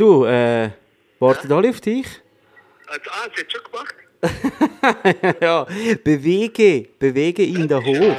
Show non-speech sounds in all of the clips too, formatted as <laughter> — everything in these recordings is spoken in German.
Du, äh, warten alle auf dich? Also, ah, das hat schon gemacht? <laughs> ja, bewege, bewege ihn da hoch.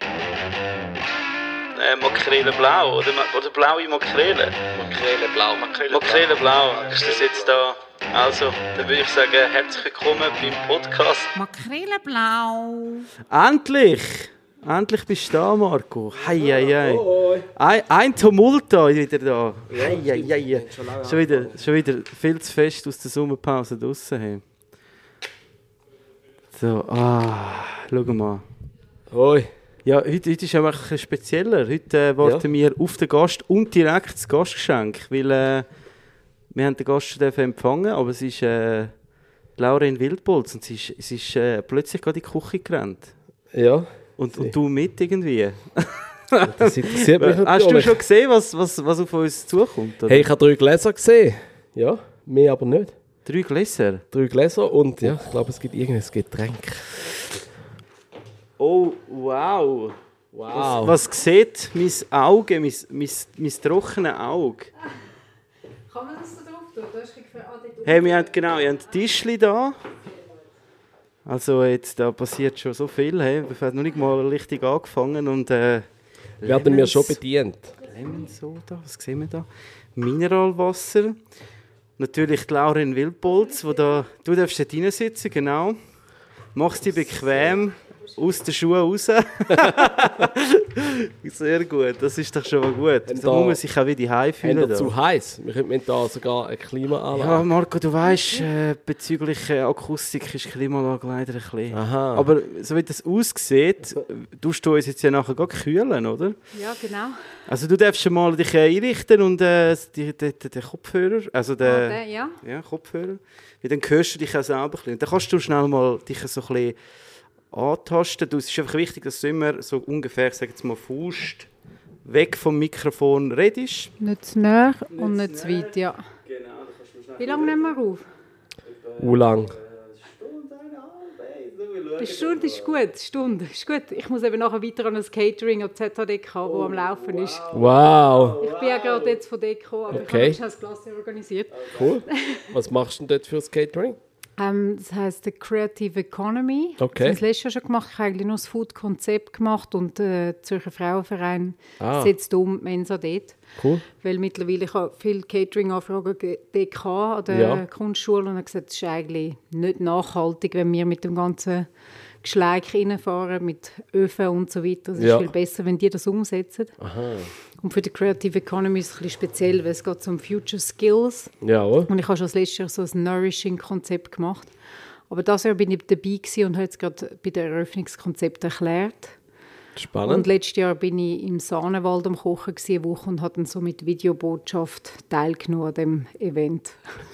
Äh, Makrele blau oder, oder blaue Makrele? Makrele blau, Makrele Makrele blau, ist das jetzt da? Also, dann würde ich sagen, herzlich willkommen beim Podcast. Makreleblau. Endlich! Endlich bist du da, Marco. Hei, hei, hei. Ein, ein Tumult da wieder da. Hei, hei, hei. Schon wieder, schon wieder viel zu fest aus der Sommerpause draussen. Hey. So, ah, schau mal. Hoi. Ja, heute, heute ist einfach ein bisschen spezieller. Heute äh, warten wir auf den Gast und direkt das Gastgeschenk, weil äh, wir haben den Gast schon empfangen, aber es ist äh, Lauren Wildbolz und sie ist, sie ist äh, plötzlich gerade in die Küche gerannt. Ja. Und, und du mit irgendwie. Das interessiert mich <laughs> Hast du natürlich. schon gesehen, was, was, was auf uns zukommt? Oder? Hey, ich habe drei Gläser gesehen. Ja, mehr aber nicht. Drei Gläser. Drei Gläser und ja, ich glaube, es gibt irgendein Getränk. Oh, wow. Wow. Was, was sieht mein Auge, mein, mein, mein trockenes Auge? Kann man das da drauf tun? Da ist für Hey, wir haben genau, wir haben Tischli da. Also jetzt, da passiert schon so viel. Hey. Wir haben noch nicht mal richtig angefangen und äh, Werden wir schon bedient. Lemon Soda, was sehen wir da? Mineralwasser. Natürlich die Lauren Wildbolz, wo da, du darfst dort reinsitzen, genau. Machst dich bequem, aus den Schuhen raus. <laughs> Sehr gut, das ist doch schon mal gut. Und Da da- muss man sich auch wieder heim fühlen. wir da. zu heiß? Wir könnten da sogar eine Klimaanlage. Ja, Marco, du weißt, äh, bezüglich äh, Akustik ist die Klimaanlage leider ein bisschen. Aha. Aber so wie das aussieht, tust du uns jetzt ja nachher gar kühlen, oder? Ja, genau. Also du darfst schon mal dich einrichten und äh, den Kopfhörer, also Ah, den, der, ja. ja, Kopfhörer, weil dann hörst du dich auch selber ein bisschen. Dann kannst du schnell mal dich so ein bisschen antasten. Du, es ist einfach wichtig, dass du immer so ungefähr, ich sage jetzt mal, Faust weg vom Mikrofon redest. Nicht zu nah und nicht zu weit, ja. Genau, Wie lange nehmen wir auf? Wie lang? Eine Stunde ist gut, eine Stunde ist gut. Ich muss eben nachher weiter an das Catering und ZHDK, das am Laufen ist. Wow. Ich bin ja gerade jetzt von gekommen, aber Okay. ich habe das Glas organisiert. Cool. Was machst du denn dort für das Catering? Ähm, das heisst The Creative Economy. Okay. Das habe ich letztes Jahr schon gemacht. Ich habe eigentlich nur das Food-Konzept gemacht und der äh, Zürcher Frauenverein Ah. setzt um die Mensa dort. Cool. Weil mittlerweile ich habe viele Catering-Anfragen gehabt an der Ja. Kunstschule und habe gesagt, es ist eigentlich nicht nachhaltig, wenn wir mit dem ganzen Geschleik reinfahren, mit Öfen und so weiter. Es Ja. ist viel besser, wenn die das umsetzen. Und für die Creative Economy ist es ein bisschen speziell, weil es geht um Future Skills. Ja? Und ich habe schon das letzte Jahr so ein Nourishing-Konzept gemacht. Aber das Jahr bin ich dabei und habe jetzt gerade bei dem Eröffnungskonzept erklärt. Und Spannend. letztes Jahr bin ich im Sahnewald am Kochen eine Woche und habe dann so mit Videobotschaft teilgenommen an dem Event.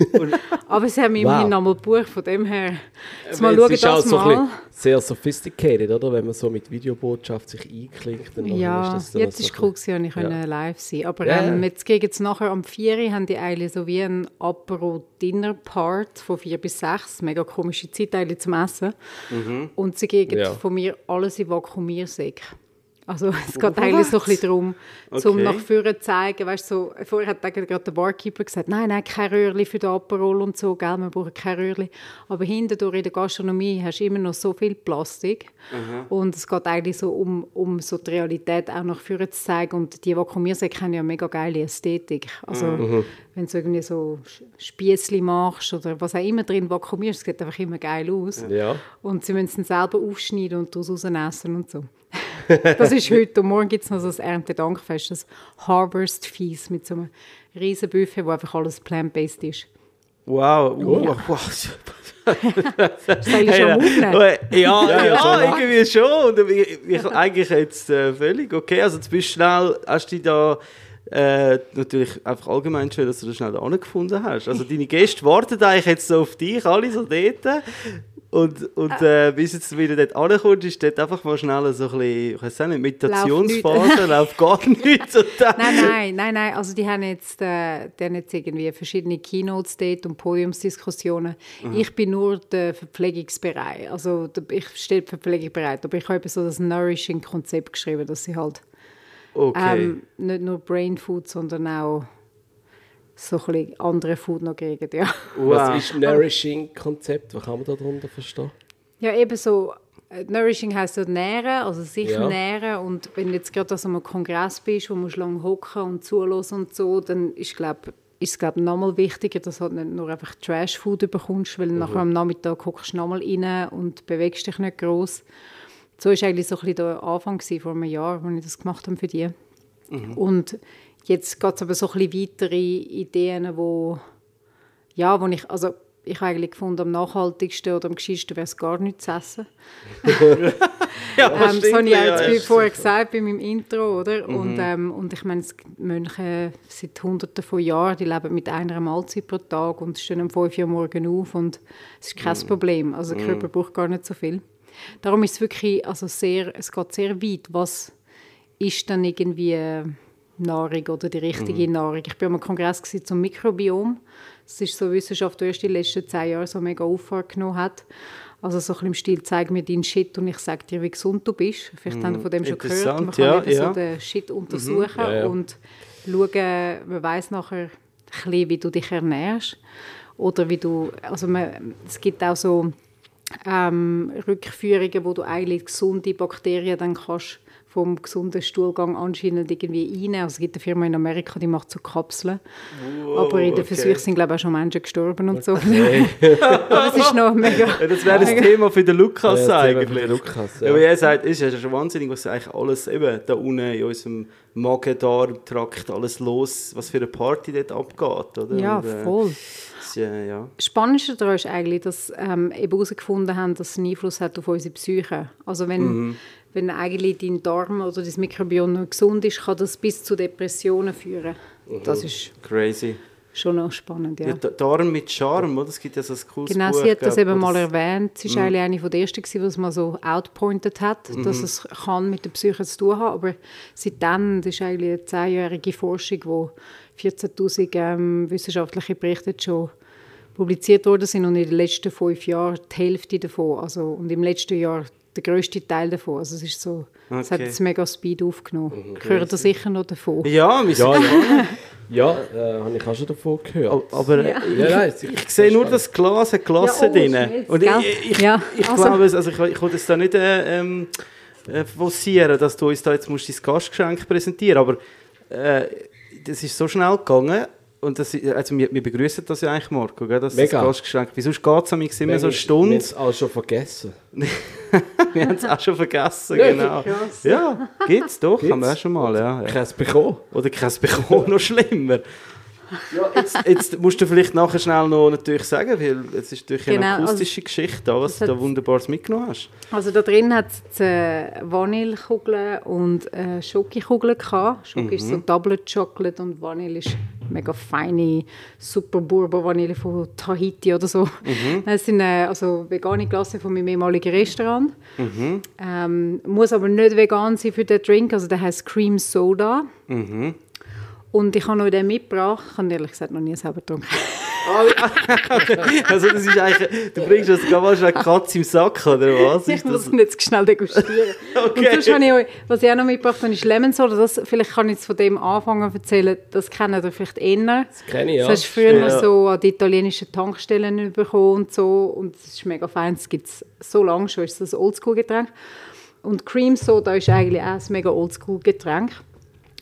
<laughs> Aber sie haben mich Wow. nochmal gebucht, von dem her. Jetzt Aber mal schauen, es ist auch das so mal. sehr sophisticated, oder? Wenn man so mit Videobotschaft sich einklingt. dann Ja, ist das dann jetzt ist ein cool gewesen, und ich Ja. live sein. Aber Ja, ähm, jetzt gegen jetzt nachher am 4 Uhr haben die eigentlich so wie ein Apero-Dinner-Part von 4 bis 6. Mega komische Zeit eigentlich zum Essen. Und sie geben Ja. von mir alles in Vakuumiersäcke. Also es geht eigentlich so ein bisschen darum, zum Okay. nach vorne zu zeigen, weißt, so, vorher hat gerade der Barkeeper gesagt, nein, nein, kein Röhrli für den Aperol und so, gell, wir brauchen kein Röhrli. Aber hinten in der Gastronomie hast du immer noch so viel Plastik und es geht eigentlich so um, um so die Realität auch nach vorne zu zeigen und die Vakuumiersäcke haben ja eine mega geile Ästhetik. Also wenn du irgendwie so Spießli machst oder was auch immer drin vakuumierst, es sieht einfach immer geil aus. Ja. Und sie müssen es dann selber aufschneiden und daraus essen und so. Das ist heute. Und morgen gibt es noch so ein Erntedankfest, das Harvest Feast mit so einem riesen Buffet, wo einfach alles plant-based ist. Wow, wow, wow. Ist das eigentlich schon Aufnehmen? Ja, ja, schon. irgendwie schon. Ich, ich, eigentlich jetzt äh, völlig okay. Also du bist schnell, hast du dich da äh, natürlich einfach allgemein schön, dass du das schnell da gefunden hast. Also deine Gäste warten eigentlich jetzt so auf dich, alle so dort. Und, und äh, bis jetzt wieder dort ankommst, ist dort einfach mal schnell so ein bisschen, ich weiß nicht, Meditationsphase, läuft gar nichts. <laughs> Nein, nein, nein, nein. Also die haben jetzt, äh, die haben jetzt irgendwie verschiedene Keynotes dort und Podiumsdiskussionen. Ich bin nur der Verpflegungsbereich. Also ich stelle die Verpflegung bereit. Aber ich habe eben so das Nourishing-Konzept geschrieben, dass sie halt Okay. ähm, nicht nur Brain Food, sondern auch so ein bisschen andere Food noch kriegen, ja. Was ist Nourishing-Konzept? Was kann man darunter verstehen? Ja, eben so, äh, Nourishing heisst ja nähren, also sich Ja. nähren. Und wenn du jetzt gerade an so einem Kongress bist, wo du lange hocken und zuhören und so, dann ist, glaub, ist es glaube nochmal wichtiger, dass du halt nicht nur einfach Trash-Food bekommst, weil nachher am Nachmittag hockst du nochmal rein und bewegst dich nicht gross. So war eigentlich so ein bisschen der Anfang gewesen, vor einem Jahr, als ich das gemacht habe für die. Und jetzt geht es aber so ein bisschen weitere Ideen, wo ja, wo ich, also ich habe eigentlich gefunden, am nachhaltigsten oder am gescheitsten wäre es gar nichts zu essen. <laughs> Ja, Ähm, das habe ich ja, jetzt ja. vorher gesagt bei meinem Intro, oder? Und, ähm, und ich meine, gibt Mönche seit hunderten von Jahren, die leben mit einer Mahlzeit pro Tag und stehen um 5 Uhr morgen auf und es ist kein Problem. Also der Körper braucht gar nicht so viel. Darum ist es wirklich, also sehr, es geht sehr weit, was ist dann irgendwie Nahrung oder die richtige Nahrung. Ich war am Kongress zum Mikrobiom. Das ist so eine Wissenschaft, die erst die letzten zehn Jahre so mega Auffahrt genommen hat. Also so ein bisschen im Stil, zeig mir deinen Shit und ich sage dir, wie gesund du bist. Vielleicht haben Sie von dem schon gehört. Man kann ja, eben ja. so den Shit untersuchen Ja, ja. und schauen, man weiß nachher ein bisschen, wie du dich ernährst. Oder wie du, also man, es gibt auch so ähm, Rückführungen, wo du eigentlich gesunde Bakterien dann kannst vom gesunden Stuhlgang anscheinend irgendwie einnehmen. Also es gibt eine Firma in Amerika, die macht so Kapseln. Aber in den okay. Versuchen sind glaube ich auch schon Menschen gestorben und so. Aber es <laughs> ist noch mega... Ja, das wäre das Thema für den Lukas Ja, das für eigentlich. den Lukas, ja. ja. Aber er sagt, es ist ja schon wahnsinnig, was eigentlich alles eben da unten in unserem Magen-Darm-Trakt alles los, was für eine Party dort abgeht, oder? Ja, Und, äh, voll. das ist, ja. Das Spannendste daran ist eigentlich, dass ähm, eben herausgefunden haben, dass es einen Einfluss hat auf unsere Psyche. Also wenn, Mhm. Wenn eigentlich dein Darm oder dein Mikrobiom noch gesund ist, kann das bis zu Depressionen führen. Das ist Crazy. schon noch spannend, ja. Ja. Da- Darm mit Charme, oder? Es gibt ja so ein cooles Genau, sie hat das eben mal erwähnt. Sie war eigentlich eine von der ersten, die es mal so outpointed hat, dass es kann mit der Psyche zu tun haben. Aber seitdem, das ist eigentlich eine zehnjährige Forschung, wo 14'000 ähm, wissenschaftliche Berichte schon publiziert worden sind und in den letzten fünf Jahren die Hälfte davon, also und im letzten Jahr der grösste Teil davon. Also es ist so, es hat Okay. jetzt mega Speed aufgenommen. Ich höre da sicher noch davon. Ja, wir sind Ja, ja, ja äh, habe ich auch schon davon gehört. Aber äh, Ja, nein, es- ich sehe nur das Glas hat gelassen Ja, oh, drin. Und gell? ich, ich, Ja, ich also- glaube, es- also ich, ich will das da nicht äh, ähm, äh, forcieren, dass du uns da jetzt musst dein Gastgeschenk präsentieren aber äh, das ist so schnell gegangen und das, also wir, wir begrüßen das ja eigentlich, Marco, gell, das, das Mega. Gastgeschenk. Wie sonst geht es immer so eine Wir Stunde. haben es auch schon vergessen. wir haben es auch schon vergessen, <laughs> genau. Ja, gibt es doch, Gibt's? haben wir auch schon mal. Ja, ja. Keins bekommen. Oder kein bekommen, <laughs> noch schlimmer. Ja, jetzt, <laughs> jetzt musst du vielleicht nachher schnell noch natürlich sagen, weil es ist natürlich Genau, eine akustische Geschichte da, was du da hat- Wunderbares mitgenommen hast. Also da drin hat es äh, Vanillekugeln und äh, Schokokugeln gehabt. Schoki ist so Double Chocolate und Vanille ist mega feine Super Bourbon Vanille von Tahiti oder so. Das sind äh, also vegane Glasse von meinem ehemaligen Restaurant. Ähm, muss aber nicht vegan sein für den Drink, also der heißt Cream Soda. Und ich habe noch den mitgebracht. Ich habe ehrlich gesagt noch nie selber getrunken. <laughs> <laughs> Also das ist eigentlich, du bringst das gar mal schon eine Katze im Sack, oder was? Ich muss das? ihn jetzt schnell degustieren. <laughs> Okay. Und sonst habe ich euch, was ich auch noch mitgebracht habe, ist Lemon Soda. Das, vielleicht kann ich jetzt von dem anfangen zu erzählen. Das kennt ihr vielleicht eher. Das kenne ich, ja. Das hast du früher Ja. so an die italienischen Tankstellen bekommen und so. Und es ist mega fein. Es gibt es so lange schon. Es ist ein Oldschool-Getränk. Und Cream Soda ist eigentlich auch ein mega Oldschool-Getränk.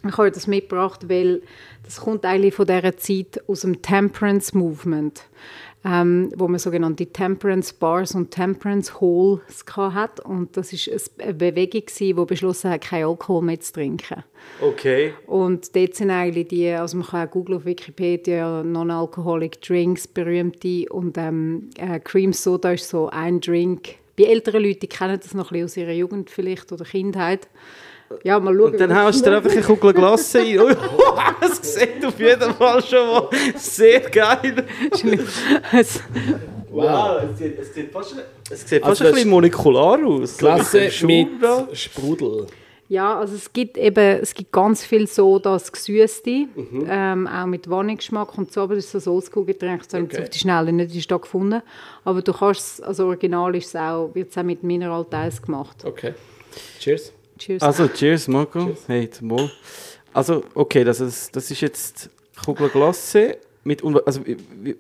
Ich habe das mitgebracht, weil das kommt eigentlich von dieser Zeit aus dem Temperance Movement, ähm, wo man sogenannte Temperance Bars und Temperance Halls hat. Und das ist eine Bewegung, die beschlossen hat, keinen Alkohol mehr zu trinken. Okay. Und dort sind eigentlich die, also man kann auch googeln auf Wikipedia, Non-Alcoholic Drinks, berühmte. Und ähm, äh, Cream Soda ist so ein Drink. Bei älteren Leuten, kennen das noch ein bisschen aus ihrer Jugend vielleicht oder Kindheit. Ja, mal schauen. Und dann haust du dir einfach eine Kugel Glasse ein. <laughs> Oh, das sieht auf jeden Fall schon mal sehr geil. Wow, es sieht, es sieht fast, es sieht fast Also ein das- bisschen molekular aus. So Klasse mit da. Sprudel. Ja, also es gibt eben, es gibt ganz viel Sodas, Gesüßte, ähm, auch mit Vanillegeschmack und so, aber das ist so ein Oldschool-Getränk, das habe ich jetzt Okay. auf die Schnelle nicht in der Stadt gefunden. Aber du kannst es, also original ist es auch, wird es auch mit Mineralteils gemacht. Okay. Cheers. Cheers. Also, cheers, Marco. Hey, zum Wohl. Also, okay, das ist, das ist jetzt Kugel Glasse mit also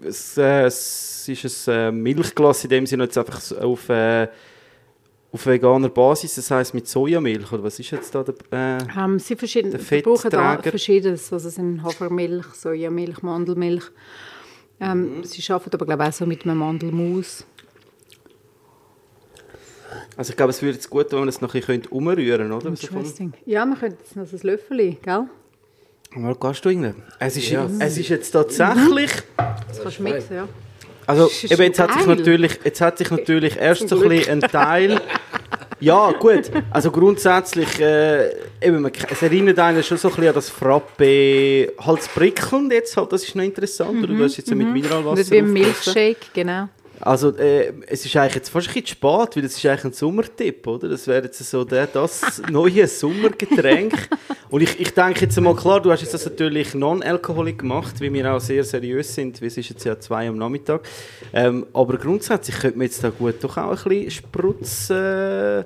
es, äh, es ist ein äh, Milchglas in dem Sinne jetzt einfach auf, äh, auf veganer Basis, das heißt mit Sojamilch oder was ist jetzt da der äh, Ähm, sie verschieden, Der sie brauchen da verschiedenes. Also es sind Hafermilch, Sojamilch, Mandelmilch. Ähm, Mhm. Sie arbeiten aber glaube ich auch so mit einem Mandelmus. Also ich glaube, es würde jetzt gut, wenn man das noch ein bisschen umrühren könnte, oder? Interesting. Ja, wir könnten jetzt noch so ein Löffel, gell? Mal gehst du rein. Es ist, Ja. es ist jetzt tatsächlich, Das kannst du mixen, ja. also eben, jetzt hat sich natürlich, jetzt hat sich natürlich erst so ein, bisschen ein Teil, ja gut, also grundsätzlich, äh, eben, man, es erinnert einen schon so ein bisschen an das Frappe, halt das Prickeln jetzt halt, das ist noch interessant, oder du hast jetzt ja mit Mineralwasser Das ist wie ein aufgegossen. Milkshake, genau. Also äh, es ist eigentlich jetzt fast ein bisschen spät, weil es ist eigentlich ein Sommertipp, oder? Das wäre jetzt so der, das <laughs> neue Sommergetränk. Und ich, ich denke jetzt mal, klar, du hast jetzt das natürlich non-alkoholic gemacht, wie wir auch sehr seriös sind, weil es ist jetzt ja zwei am Nachmittag. Ähm, aber grundsätzlich könnte man jetzt da gut doch auch ein bisschen spritzen,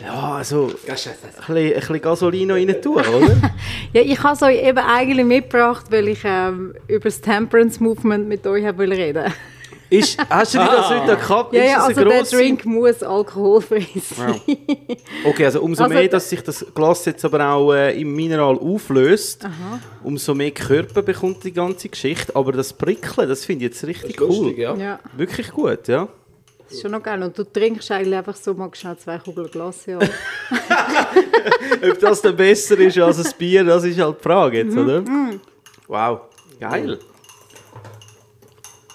ja, also ein bisschen, ein bisschen Gasolino rein tun, oder? <laughs> Ja, ich habe es euch eben eigentlich mitgebracht, weil ich ähm, über das Temperance Movement mit euch reden Ist, hast du dir das heute gehabt? Ja, ja, also der Drink muss alkoholfrei sein. Okay, also umso Also- mehr, dass sich das Glas jetzt aber auch äh, im Mineral auflöst, umso mehr Körper bekommt die ganze Geschichte. Aber das Prickeln, das finde ich jetzt richtig cool. Lustig, ja. Ja, Wirklich gut, ja. das ist schon noch geil. Und du trinkst eigentlich einfach so mal schnell zwei Kugeln Glas. Ja. <laughs> Ob das dann besser ist als ein Bier, das ist halt die Frage jetzt, oder? Wow, geil.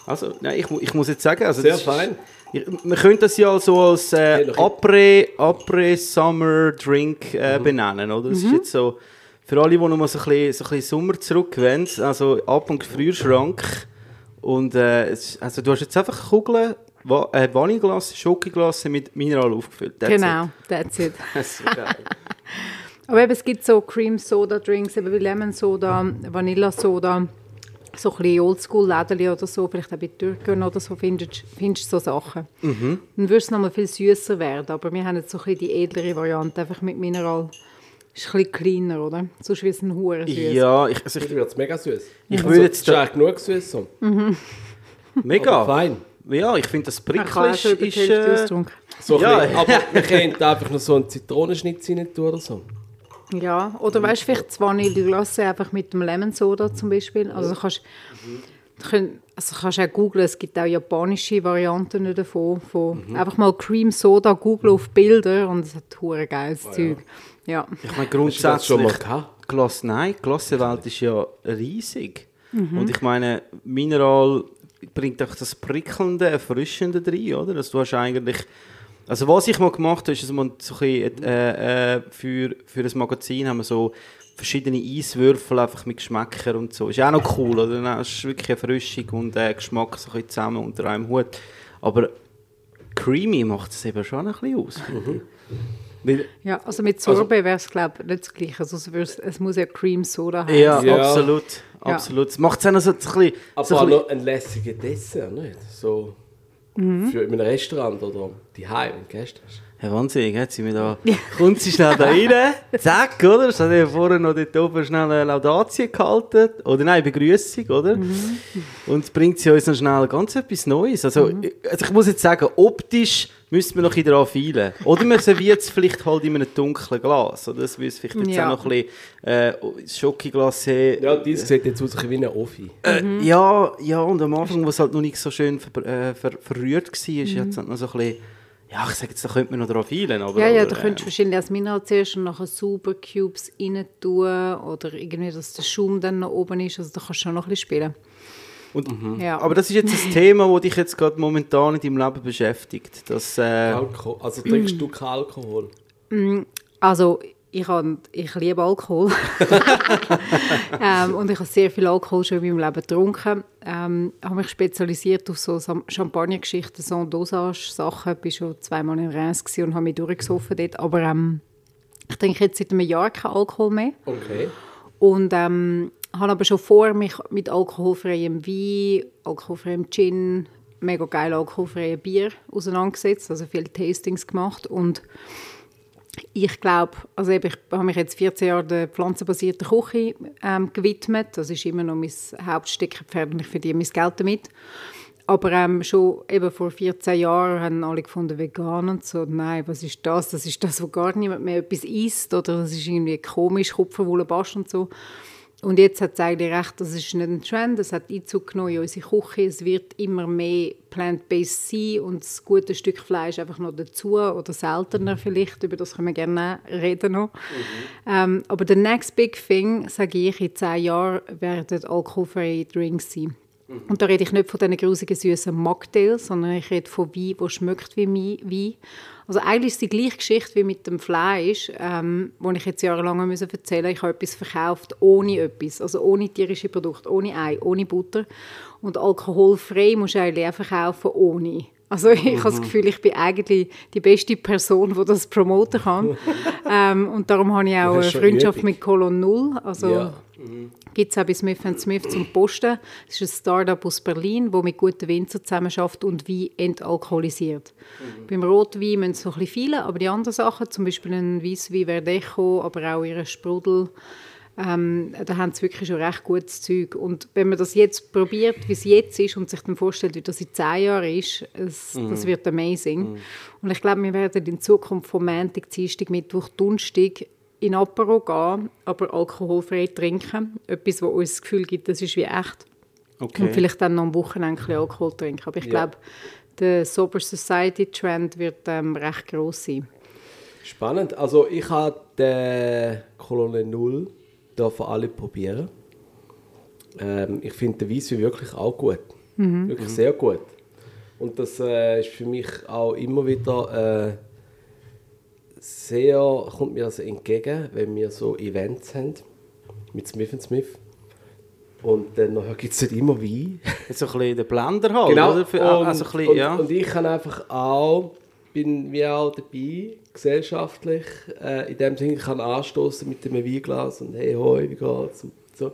Also, nein, ich, ich muss jetzt sagen, also Sehr ist- fein. Man könnte das ja so als äh. Après, Après Summer Drink äh, benennen, oder? Das ist jetzt so, für alle, die noch mal so ein bisschen, so ein bisschen Sommer zurückwenden, also ab und Gefrierschrank und äh, also du hast jetzt einfach Kugeln, Wa äh, Vanilleglas, Schokoglas mit Mineral aufgefüllt. That's genau, that's it. it. <laughs> Das ist so geil. Aber eben, es gibt so Cream Soda Drinks, eben wie Lemon Soda, Vanilla Soda, so ein bisschen Oldschool-Läden oder so, vielleicht auch bei Türken oder so, findest findest du so Sachen. Dann würde es nochmal viel süßer werden, aber wir haben jetzt so ein bisschen die edlere Variante, einfach mit Mineral. Ist ein bisschen kleiner, oder? Sonst wird es ein Huren süß. ja, ich, also ich, wird es mega süß. Ich also, würde jetzt ist da- eigentlich genug süß so. mega. Aber fein. Ja, ich finde das auch ist, äh. So Ja. <laughs> aber wir könnten einfach noch so einen Zitronenschnitz rein tun oder so. Ja, oder weißt du, vielleicht das Vanilleglasse einfach mit dem Lemon Soda zum Beispiel. Also kannst du könnt- also kannst auch googlen, es gibt auch japanische Varianten davon. Von Einfach mal Cream Soda googlen auf Bilder und es hat hure geiles Zeug. Ja. Ich meine, grundsätzlich... Glas, nein, die Glassewelt ist ja riesig. Mhm. Und ich meine, Mineral bringt auch das Prickelnde, Erfrischende rein, oder? Also du hast eigentlich... Also was ich mal gemacht habe, ist, dass man so ein bisschen, äh, äh, für, für das Magazin haben wir so verschiedene Eiswürfel einfach mit Geschmäckern und so. Ist auch noch cool, oder? Dann du wirklich Erfrischung und äh, Geschmack so ein bisschen zusammen unter einem Hut. Aber creamy macht es eben schon ein bisschen aus, Mhm. Weil, ja, also mit Sorbet wäre es glaube ich nicht das Gleiche. Also es es muss ja Cream Soda haben. Ja, Ja. absolut. absolut. Es macht es auch noch so ein bisschen... Aber so auch ein bisschen noch ein lässiger Dessert, nicht? So Mhm. für in einem Restaurant oder die Heim, Gäste ja, Wahnsinn, jetzt sind wir da. Kommt sie schnell da rein, <laughs> zack, oder? Das hat ja vorher noch dort oben schnell eine Laudatio gehalten. Oder nein, Begrüßung, oder? Und bringt sie uns noch schnell ganz etwas Neues. Also, also ich muss jetzt sagen, optisch müsste man noch ein bisschen daran feilen. Oder man serviert es vielleicht halt in einem dunklen Glas. Oder das müsste vielleicht jetzt Ja. auch noch ein bisschen äh, Schokoglas haben. Ja, dies sieht jetzt aus wie eine Offi. Äh, ja, ja, und am Anfang, wo es halt noch nicht so schön ver äh, ver verrührt war, ist jetzt halt noch so ein bisschen, ja, ich sage jetzt, da könnte man noch drauf feilen, aber... Ja, ja, aber, du könntest wahrscheinlich als Mineral zuerst und nachher Super Cubes rein tun oder irgendwie, dass der Schaum dann noch oben ist. Also da kannst du schon noch ein bisschen spielen. und, Ja. Aber das ist jetzt ein Thema, das dich jetzt gerade momentan in deinem Leben beschäftigt. Das, äh, Alkohol. Also trinkst du keinen Alkohol? Also ich, habe, ich liebe Alkohol. <laughs> ähm, und ich habe sehr viel Alkohol schon in meinem Leben getrunken. Ähm, habe mich spezialisiert auf so Champagnergeschichten, so Dosage-Sachen. Ich war schon zweimal in Reims und habe mich durchgesoffen dort. Aber ähm, ich trinke jetzt seit einem Jahr keinen Alkohol mehr. Okay. Und ähm, habe aber schon vor mich mit alkoholfreiem Wein, alkoholfreiem Gin, mega geil alkoholfreiem Bier auseinandergesetzt. Also viele Tastings gemacht. Und Ich glaube, also eben, ich habe mich jetzt 14 Jahre der pflanzenbasierten Küche ähm, gewidmet. Das ist immer noch mein Hauptsteckenpferd und ich verdiene mein Geld damit. Aber ähm, schon eben vor 14 Jahren haben alle gefunden, vegan und so. Nein, was ist das? Das ist das, wo gar niemand mehr etwas isst. Oder das ist irgendwie komisch, Kupferwolle, Bast und so. Und jetzt hat es eigentlich recht, das ist nicht ein Trend, es hat Einzug genommen in unsere Küche. Es wird immer mehr plant-based sein und das gute Stück Fleisch einfach noch dazu oder seltener vielleicht, über das können wir gerne reden noch. Mhm. Ähm, aber der next big thing, sage ich, in zehn Jahren werden alkoholfreie Drinks sein. Mhm. Und da rede ich nicht von diesen grusigen, süßen Mocktails, sondern ich rede von Wein, der schmeckt wie Wein. Also eigentlich ist die gleiche Geschichte wie mit dem Fleisch, ähm, wo ich jetzt jahrelang müssen erzählen Ich habe etwas verkauft ohne etwas, also ohne tierische Produkte, ohne Ei, ohne Butter. Und alkoholfrei musst du eigentlich auch verkaufen ohne. Also ich mhm. habe das mhm. Gefühl, ich bin eigentlich die beste Person, die das promoten kann. <laughs> ähm, und darum habe ich auch eine Freundschaft mit Colon Null. Also ja. mhm. gibt es auch bei Smith Smith zum Posten. Das ist ein Startup aus Berlin, das mit guten Winzer zusammenarbeitet und Wein entalkoholisiert. Mhm. Beim Rotwein müssen es so ein bisschen viele, aber die anderen Sachen, zum Beispiel ein Weisswein Verdecho, aber auch ihre Sprudel, ähm, da haben sie wirklich schon recht gutes Zeug. Und wenn man das jetzt probiert, wie es jetzt ist und sich dann vorstellt, wie das in zehn Jahren ist, es, mm. das wird amazing. Mm. Und ich glaube, wir werden in Zukunft vom Montag, Dienstag, Mittwoch, Donnerstag in Apero gehen, aber alkoholfrei trinken. Etwas, das uns das Gefühl gibt, das ist wie echt. Okay. Und vielleicht dann noch am Wochenende Alkohol trinken. Aber ich ja. glaube, der Sober Society Trend wird ähm, recht groß sein. Spannend. Also ich habe den Kolonne Null dürfen alle probieren. Ähm, ich finde den Weisswein wirklich auch gut. Mhm. Wirklich sehr gut. Und das äh, ist für mich auch immer wieder äh, sehr, kommt mir das entgegen, wenn wir so Events haben mit Smith Smith. Und dann gibt es nicht immer Wein. <laughs> So ein bisschen der Blender halt, genau. oder? Für, und, also ein bisschen, und, ja. und ich kann einfach auch, bin wie auch dabei, gesellschaftlich, äh, in dem Sinne, ich kann anstoßen mit einem Weinglas und hey, hoi, wie geht's? Und so.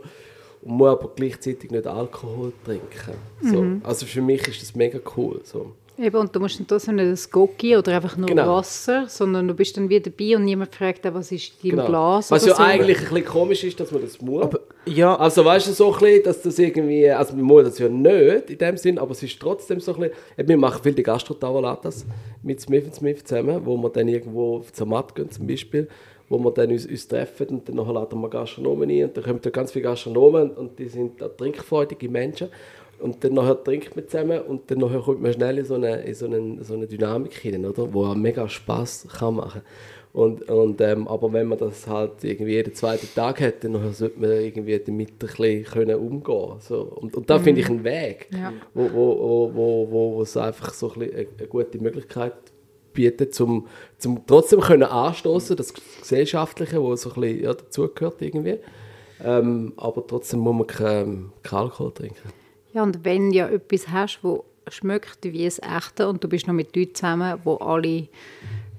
Und muss aber gleichzeitig nicht Alkohol trinken. So. Mhm. Also für mich ist das mega cool. So. Eben, und du musst nicht so ein Gocki oder einfach nur genau. Wasser, sondern du bist dann wieder dabei und niemand fragt, was ist in deinem genau. Glas Was ja so. eigentlich ein bisschen komisch ist, dass man das muss. Aber, ja. Also weißt du, so ein bisschen, dass das irgendwie, also wir muss das ja nicht in dem Sinn, aber es ist trotzdem so ein bisschen, wir machen viele Gastro-Tavolatas mit Smith Smith zusammen, wo wir dann irgendwo zur Matt gehen zum Beispiel, wo wir dann uns, uns treffen und dann laden wir Gastronomen ein und dann kommen da ganz viele Gastronomen und die sind trinkfreudige Menschen und dann nachher trinkt man zusammen und dann nachher kommt man schnell in so eine, in so eine, so eine Dynamik hinein, oder? wo mega Spaß kann machen und, und, ähm, aber wenn man das halt irgendwie jeden zweiten Tag hat, dann sollte man irgendwie damit ein bisschen können umgehen so. Und, und da mhm. finde ich einen Weg, ja. wo, wo, wo, wo, wo es einfach so ein eine, eine gute Möglichkeit bietet, zum, zum trotzdem können anstoßen, das Gesellschaftliche, wo so ein bisschen ja, dazugehört irgendwie. Ähm, aber trotzdem muss man keinen kein Alkohol trinken. Ja, und wenn ja etwas hast, wo schmeckt wie es echte und du bist noch mit Leuten zusammen, wo alle ein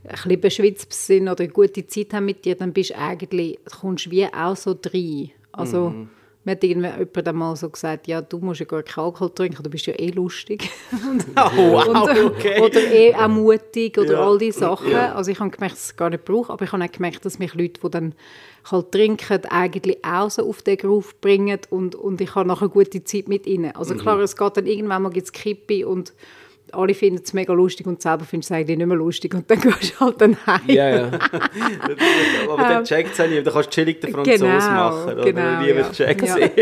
bisschen beschwitzt sind oder eine gute Zeit haben mit dir, dann bist eigentlich, kommst du wie auch so rein. Also, mhm. Mir hat jemand einmal so gesagt, ja, du musst ja gar keinen Alkohol trinken, du bist ja eh lustig. <laughs> und, oh, <laughs> wow, und, okay. Oder eh auch mutig oder ja. all diese Sachen. Ja. Also ich habe gemerkt, dass ich es gar nicht brauche, aber ich habe auch gemerkt, dass mich Leute, die dann halt trinken, eigentlich auch so auf den Groove bringen und, und ich habe nachher eine gute Zeit mit ihnen. Also klar, mhm. es geht dann irgendwann mal gibt's Kippe und alle finden es mega lustig und selber findest du es eigentlich nicht mehr lustig und dann <laughs> gehst du halt dann heim. Ja, ja. <laughs> aber dann ähm, checkt es auch nicht, dann kannst du chillig den Franzosen genau, machen. Oder genau, ja. checkt ja. <laughs>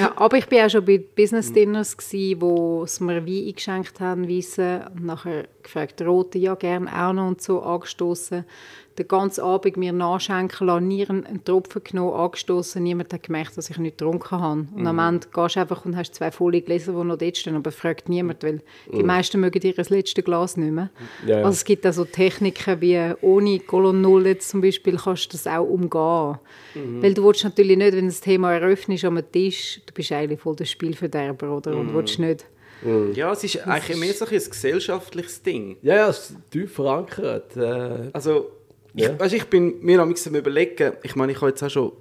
ja, aber ich war auch schon bei Business Dinners, gewesen, wo sie mir Wein eingeschenkt haben, Weissen, und nachher gefragt, rote, ja, gerne auch noch und so angestoßen den ganzen Abend mir nachschenken lassen, nie einen Tropfen genommen, angestoßen, niemand hat gemerkt, dass ich nicht getrunken habe. Und mhm. am Ende gehst du einfach und hast zwei volle Gläser, die noch dort stehen, aber fragt niemand, weil die mhm. meisten mögen dir das letzte Glas nicht mehr. Ja, ja. Also es gibt auch so Techniken wie ohne Kolon Null jetzt zum Beispiel kannst du das auch umgehen. Mhm. Weil du willst natürlich nicht, wenn das Thema eröffnest am Tisch, du bist eigentlich voll der Spielverderber, oder? Und mhm. willst nicht Mhm. Ja, es ist eigentlich mehr so ein gesellschaftliches Ding. Ja, ja, es ist tief verankert. Äh. Also, ja. Ich, weißt, ich bin mir am überlegen, ich meine, ich habe jetzt auch schon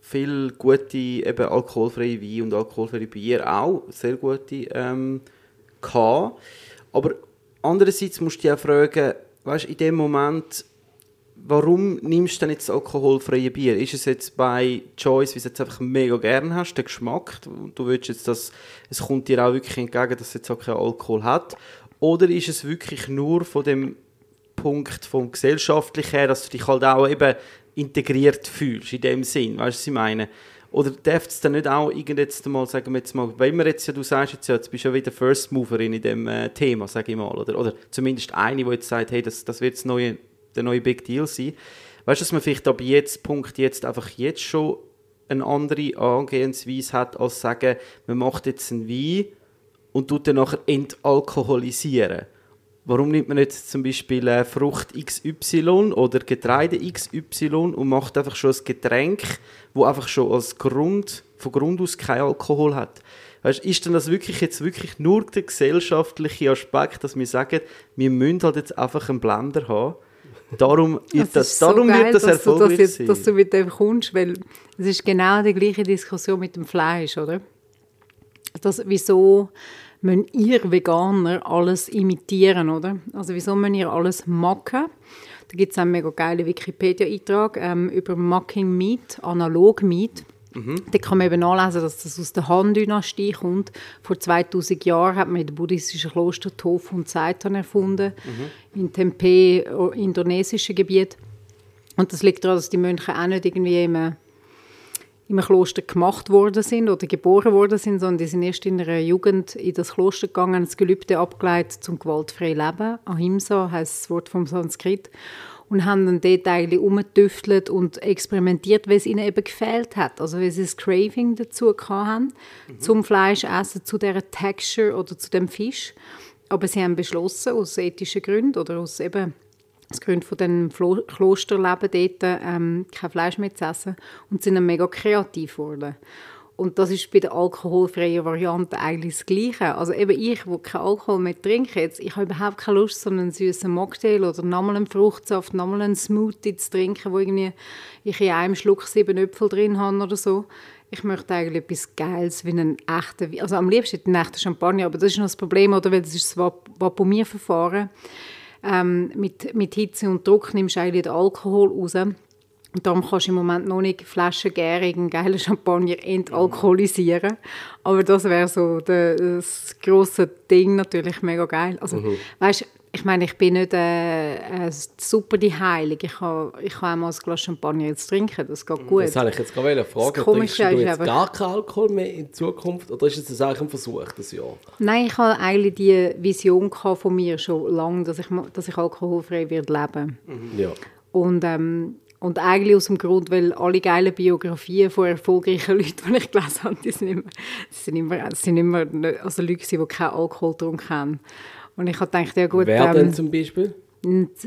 viel gute eben alkoholfreie Wein und alkoholfreie Bier auch, sehr gute, ähm, gehabt. Aber andererseits musst du dich auch fragen, weißt, in dem Moment, warum nimmst du denn jetzt alkoholfreie Bier? Ist es jetzt bei Choice, wie du es jetzt einfach mega gerne hast, der Geschmack, du willst jetzt, dass es kommt dir auch wirklich entgegen, dass es jetzt auch keinen Alkohol hat? Oder ist es wirklich nur von dem Punkt vom gesellschaftlichen her, dass du dich halt auch eben integriert fühlst, in dem Sinn, weißt du, was ich meine? Oder darf es dann nicht auch jetzt mal, sagen wir jetzt mal, wenn wir jetzt ja, du sagst jetzt ja, jetzt bist du ja wieder First Moverin in dem äh, Thema, sage ich mal, oder, oder zumindest eine, die jetzt sagt, hey, das, das wird neue, der neue Big Deal sein. Weißt du, dass man vielleicht ab jetzt Punkt jetzt einfach jetzt schon eine andere Angehensweise hat, als sagen, man macht jetzt einen Wein und tut dann nachher entalkoholisieren. Warum nimmt man nicht zum Beispiel äh, Frucht XY oder Getreide XY und macht einfach schon ein Getränk, wo einfach schon als Grund, von Grund aus kein Alkohol hat? Weißt, ist denn das wirklich jetzt wirklich nur der gesellschaftliche Aspekt, dass wir sagen, wir müssen halt jetzt einfach einen Blender haben? Darum, <laughs> das das, so darum geil, wird das erfolgreich dass du, das dass du mit dem kommst, weil es ist genau die gleiche Diskussion mit dem Fleisch, oder? Das, wieso müssen ihr Veganer alles imitieren, oder? Also wieso müssen ihr alles machen? Da gibt es einen mega geilen Wikipedia-Eintrag ähm, über Mucking Meat, Analog Meat. Mhm. Da kann man eben nachlesen, dass das aus der Han-Dynastie kommt. Vor 2000 Jahren hat man in den buddhistischen Kloster Tofu und Seitan erfunden, mhm. in Tempe, indonesischen Gebiet. Und das liegt daran, dass die Mönche auch nicht irgendwie immer im Kloster gemacht worden sind oder geboren worden sind, sondern die sind erst in ihrer Jugend in das Kloster gegangen, das Gelübde abgeleitet zum gewaltfreien Leben. Ahimsa heißt das Wort vom Sanskrit. Und haben dann dort eigentlich umgetüftelt und experimentiert, weil es ihnen eben gefehlt hat. Also weil sie das Craving dazu hatten, mhm. zum Fleisch essen, zu dieser Texture oder zu dem Fisch. Aber sie haben beschlossen, aus ethischen Gründen oder aus eben aus Gründen von dem Klosterleben dort ähm, kein Fleisch mehr zu essen und sind dann mega kreativ geworden. Und das ist bei der alkoholfreien Variante eigentlich das Gleiche. Also eben ich, der keinen Alkohol mehr trinke, jetzt, ich habe überhaupt keine Lust, so einen süßen Mocktail oder nochmal einen Fruchtsaft, nochmal einen Smoothie zu trinken, wo irgendwie ich in einem Schluck sieben Äpfel drin habe oder so. Ich möchte eigentlich etwas Geiles wie einen echten, also am liebsten einen echten Champagner, aber das ist noch das Problem, oder? weil das ist das Vapomierverfahren. Ähm, mit, mit Hitze und Druck nimmst du eigentlich den Alkohol raus. Und darum kannst du im Moment noch nicht flaschengärigen geilen Champagner entalkoholisieren. Aber das wäre so das grosse Ding natürlich mega geil. Also, mhm. weißt, ich meine, ich bin nicht äh, äh, super die Heilige. Ich kann, ich kann auch mal ein Glas Champagner jetzt trinken, das geht gut. Das habe ich jetzt gerade fragen. Trinkst du jetzt gar keinen Alkohol mehr in Zukunft oder ist es eigentlich ein Versuch, das Jahr? Nein, ich habe eigentlich die Vision von mir schon lange, dass ich, dass ich alkoholfrei werde leben. Mhm. Ja. Und, ähm, und eigentlich aus dem Grund, weil alle geilen Biografien von erfolgreichen <laughs> Leuten, die ich gelesen habe, die sind immer, die sind immer, die sind immer also Leute, die keinen Alkohol getrunken haben. Und ich habe gedacht, ja gut. Wer ähm, denn zum Beispiel?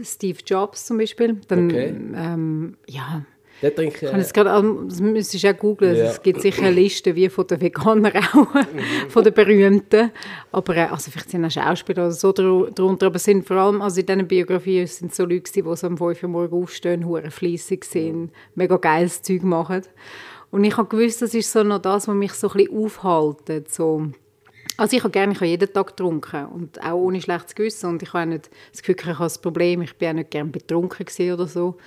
Steve Jobs zum Beispiel. Dann, okay. ähm, ja. Der trinkt, äh, das, das müsstest du auch googeln. Ja. Es gibt sicher eine Liste wie von den Veganern auch, <laughs> von den Berühmten. Aber äh, also vielleicht sind auch Schauspieler oder so darunter. Aber sind vor allem, also in diesen Biografien sind so Leute, die so am 5 Uhr morgens aufstehen, hure fleissig sind, mega geiles Zeug machen. Und ich habe gewusst, das ist so noch das, was mich so ein bisschen aufhält. So also ich habe gerne, ich habe jeden Tag getrunken und auch ohne schlechtes Gewissen und ich habe nicht das Gefühl, ich habe ein Problem, ich bin auch nicht gerne betrunken oder so.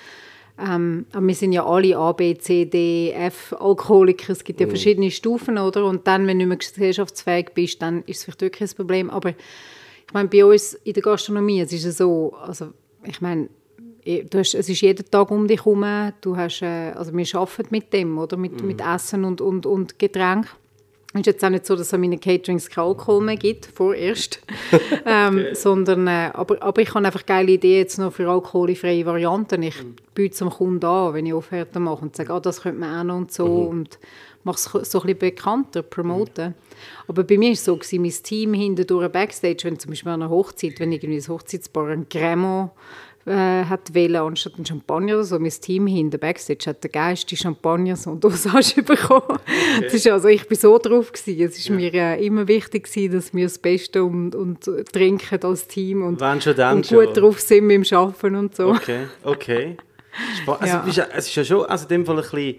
Ähm, aber wir sind ja alle A, B, C, D, F Alkoholiker, es gibt ja mhm. verschiedene Stufen, oder? Und dann, wenn du nicht mehr gesellschaftsfähig bist, dann ist es vielleicht wirklich ein Problem. Aber ich meine, bei uns in der Gastronomie, es ist ja so, also ich meine, du hast, es ist jeden Tag um dich herum, du hast, äh, also wir arbeiten mit dem, oder? Mit, mhm. mit Essen und, und, und Getränk. Es ist jetzt auch nicht so, dass es an meinen Caterings keinen Alkohol mehr gibt, vorerst. <laughs> ähm, okay. sondern, äh, aber, aber ich habe einfach geile Ideen jetzt noch für alkoholfreie Varianten. Ich mhm. biete es dem Kunden an, wenn ich Offerten mache und sage, ah, das könnte man auch noch und so. Mhm. Und mache es so ein bisschen bekannter, promoten. Mhm. Aber bei mir war es so, gewesen, mein Team hinter durch Backstage, wenn zum Beispiel an einer Hochzeit, wenn irgendwie das Hochzeitspaar ein Cremant äh, hat wählen, anstatt ein Champagner oder so. Mein Team hinter Backstage hat der Geist die Champagner so und Dosage <laughs> bekommen. Okay. Das ist also, ich bin so drauf gewesen. Es ist ja. mir äh, immer wichtig gewesen, dass wir das Beste und, und trinken als Team und, schon dann und gut schon. drauf sind dem Arbeiten und so. Okay, okay. also, ja. Bist, es ist ja schon, also in dem Fall ein bisschen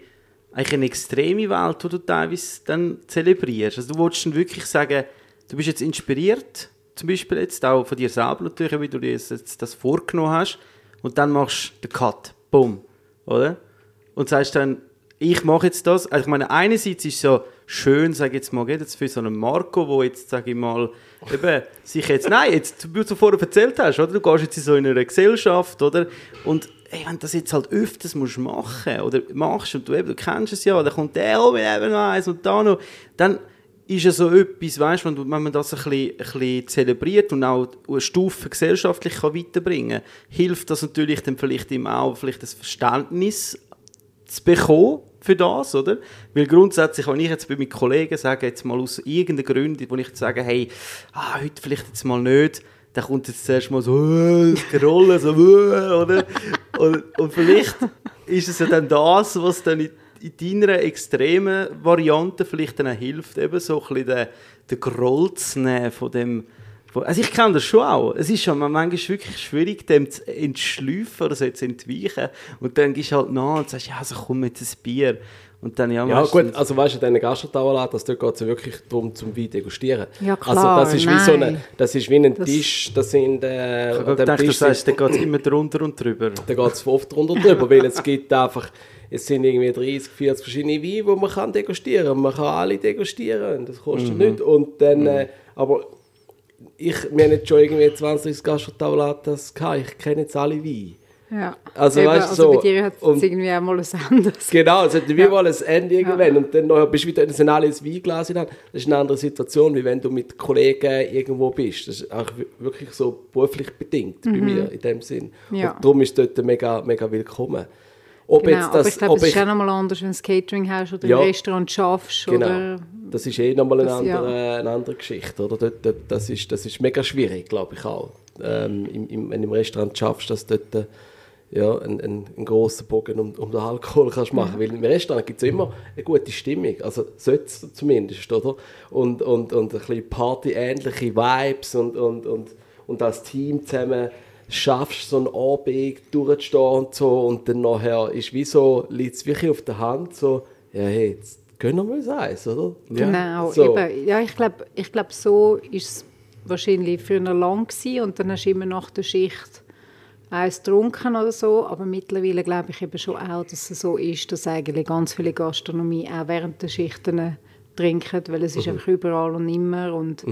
eigentlich eine extreme Welt, die du teilweise dann zelebrierst. Also du wolltest dann wirklich sagen, du bist jetzt inspiriert zum Beispiel jetzt, auch von dir selber natürlich, wie du dir jetzt das vorgenommen hast, und dann machst du den Cut. Bumm. Oder? Und sagst dann, ich mache jetzt das. Also ich meine, einerseits ist es so schön, sage jetzt mal, geht jetzt für so einen Marco, wo jetzt, sage ich mal, eben, sich jetzt, nein, jetzt, wie du vorher erzählt hast, oder? Du gehst jetzt in so einer Gesellschaft, oder? Und ey, wenn du das jetzt halt öfters musst machen oder machst und du eben, du kennst es ja, dann kommt der oben eben noch eins und da noch, dann ist ja so etwas, weißt, wenn, wenn man das ein bisschen, ein bisschen zelebriert und auch eine Stufe gesellschaftlich kann weiterbringen kann, hilft das natürlich dann vielleicht ihm auch, vielleicht das Verständnis zu bekommen für das, oder? Weil grundsätzlich, wenn ich jetzt bei meinen Kollegen sage, jetzt mal aus irgendeinem Grund, wo ich sage, hey, ah, heute vielleicht jetzt mal nicht, dann kommt jetzt zuerst mal so, äh, Rollen, so, äh, oder? Und, und vielleicht ist es ja dann das, was dann in, in deiner extremen Variante vielleicht dann hilft, eben so ein bisschen den, den Groll zu nehmen von dem, also ich kenne das schon auch. Es ist schon manchmal wirklich schwierig, dem zu entschleifen oder so zu entweichen. Und dann gehst du halt nach und sagst, ja, also komm mit ein Bier. Und dann, ja, ja gut, also weißt du, in Gastrodauerladen, also dort geht es ja wirklich darum, zum Wein degustieren. Ja klar, Also das ist nein. wie so eine, das ist wie ein das, Tisch, das sind... Äh, ich gedacht, du sagst, da geht es immer drunter und drüber. Da geht es oft drunter und drüber, weil es gibt einfach, es sind irgendwie 30, 40 verschiedene Weine, die man kann degustieren kann. Man kann alle degustieren, das kostet mhm. nichts. Und dann, äh, aber ich, wir haben jetzt schon irgendwie 20 Gastrodauerladen gehabt, ich kenne jetzt alle Weine. Ja. Also, Eben, weißt, also so, bei dir hat es irgendwie auch mal ein anderes. Genau, es hat wie mal ein Ende irgendwann. Und dann nachher bist du wieder, das sind alle ins Weinglas hinein. Das ist eine andere Situation, wie wenn du mit Kollegen irgendwo bist. Das ist auch wirklich so beruflich bedingt bei mir in dem Sinn. Ja. Und darum ist es dort mega, mega willkommen. Ob Genau, jetzt aber das, ich glaube, es ist auch nochmal anders, wenn du ein Catering hast oder Ja. ein Restaurant schaffst. Genau. Oder, Das ist eh nochmal eine, Das- ja. andere, eine andere Geschichte. Oder? Dort, dort, das, ist, das ist mega schwierig, glaube ich auch. Ähm, im, im, wenn du im Restaurant schaffst, dass du dort äh, ja, einen, einen, einen grossen Bogen um, um den Alkohol <laughs> kannst machen Weil im Restaurant gibt es immer eine gute Stimmung. Also sollte es zumindest, oder? Und, und, und ein bisschen Party-ähnliche Vibes und, und, und, und als Team zusammen schaffst, so einen Abend durchzustehen und so und dann nachher ist wie so, liegt es wirklich auf der Hand, so, ja hey, jetzt gönnen wir uns eins, oder? Genau, So. eben. Ja, ich glaube, ich glaub, so ist es wahrscheinlich früher lang gewesen und dann hast du immer nach der Schicht eins getrunken oder so, aber mittlerweile glaube ich eben schon auch, dass es so ist, dass eigentlich ganz viele Gastronomie auch während der Schichten trinken, weil es ist einfach überall und immer und,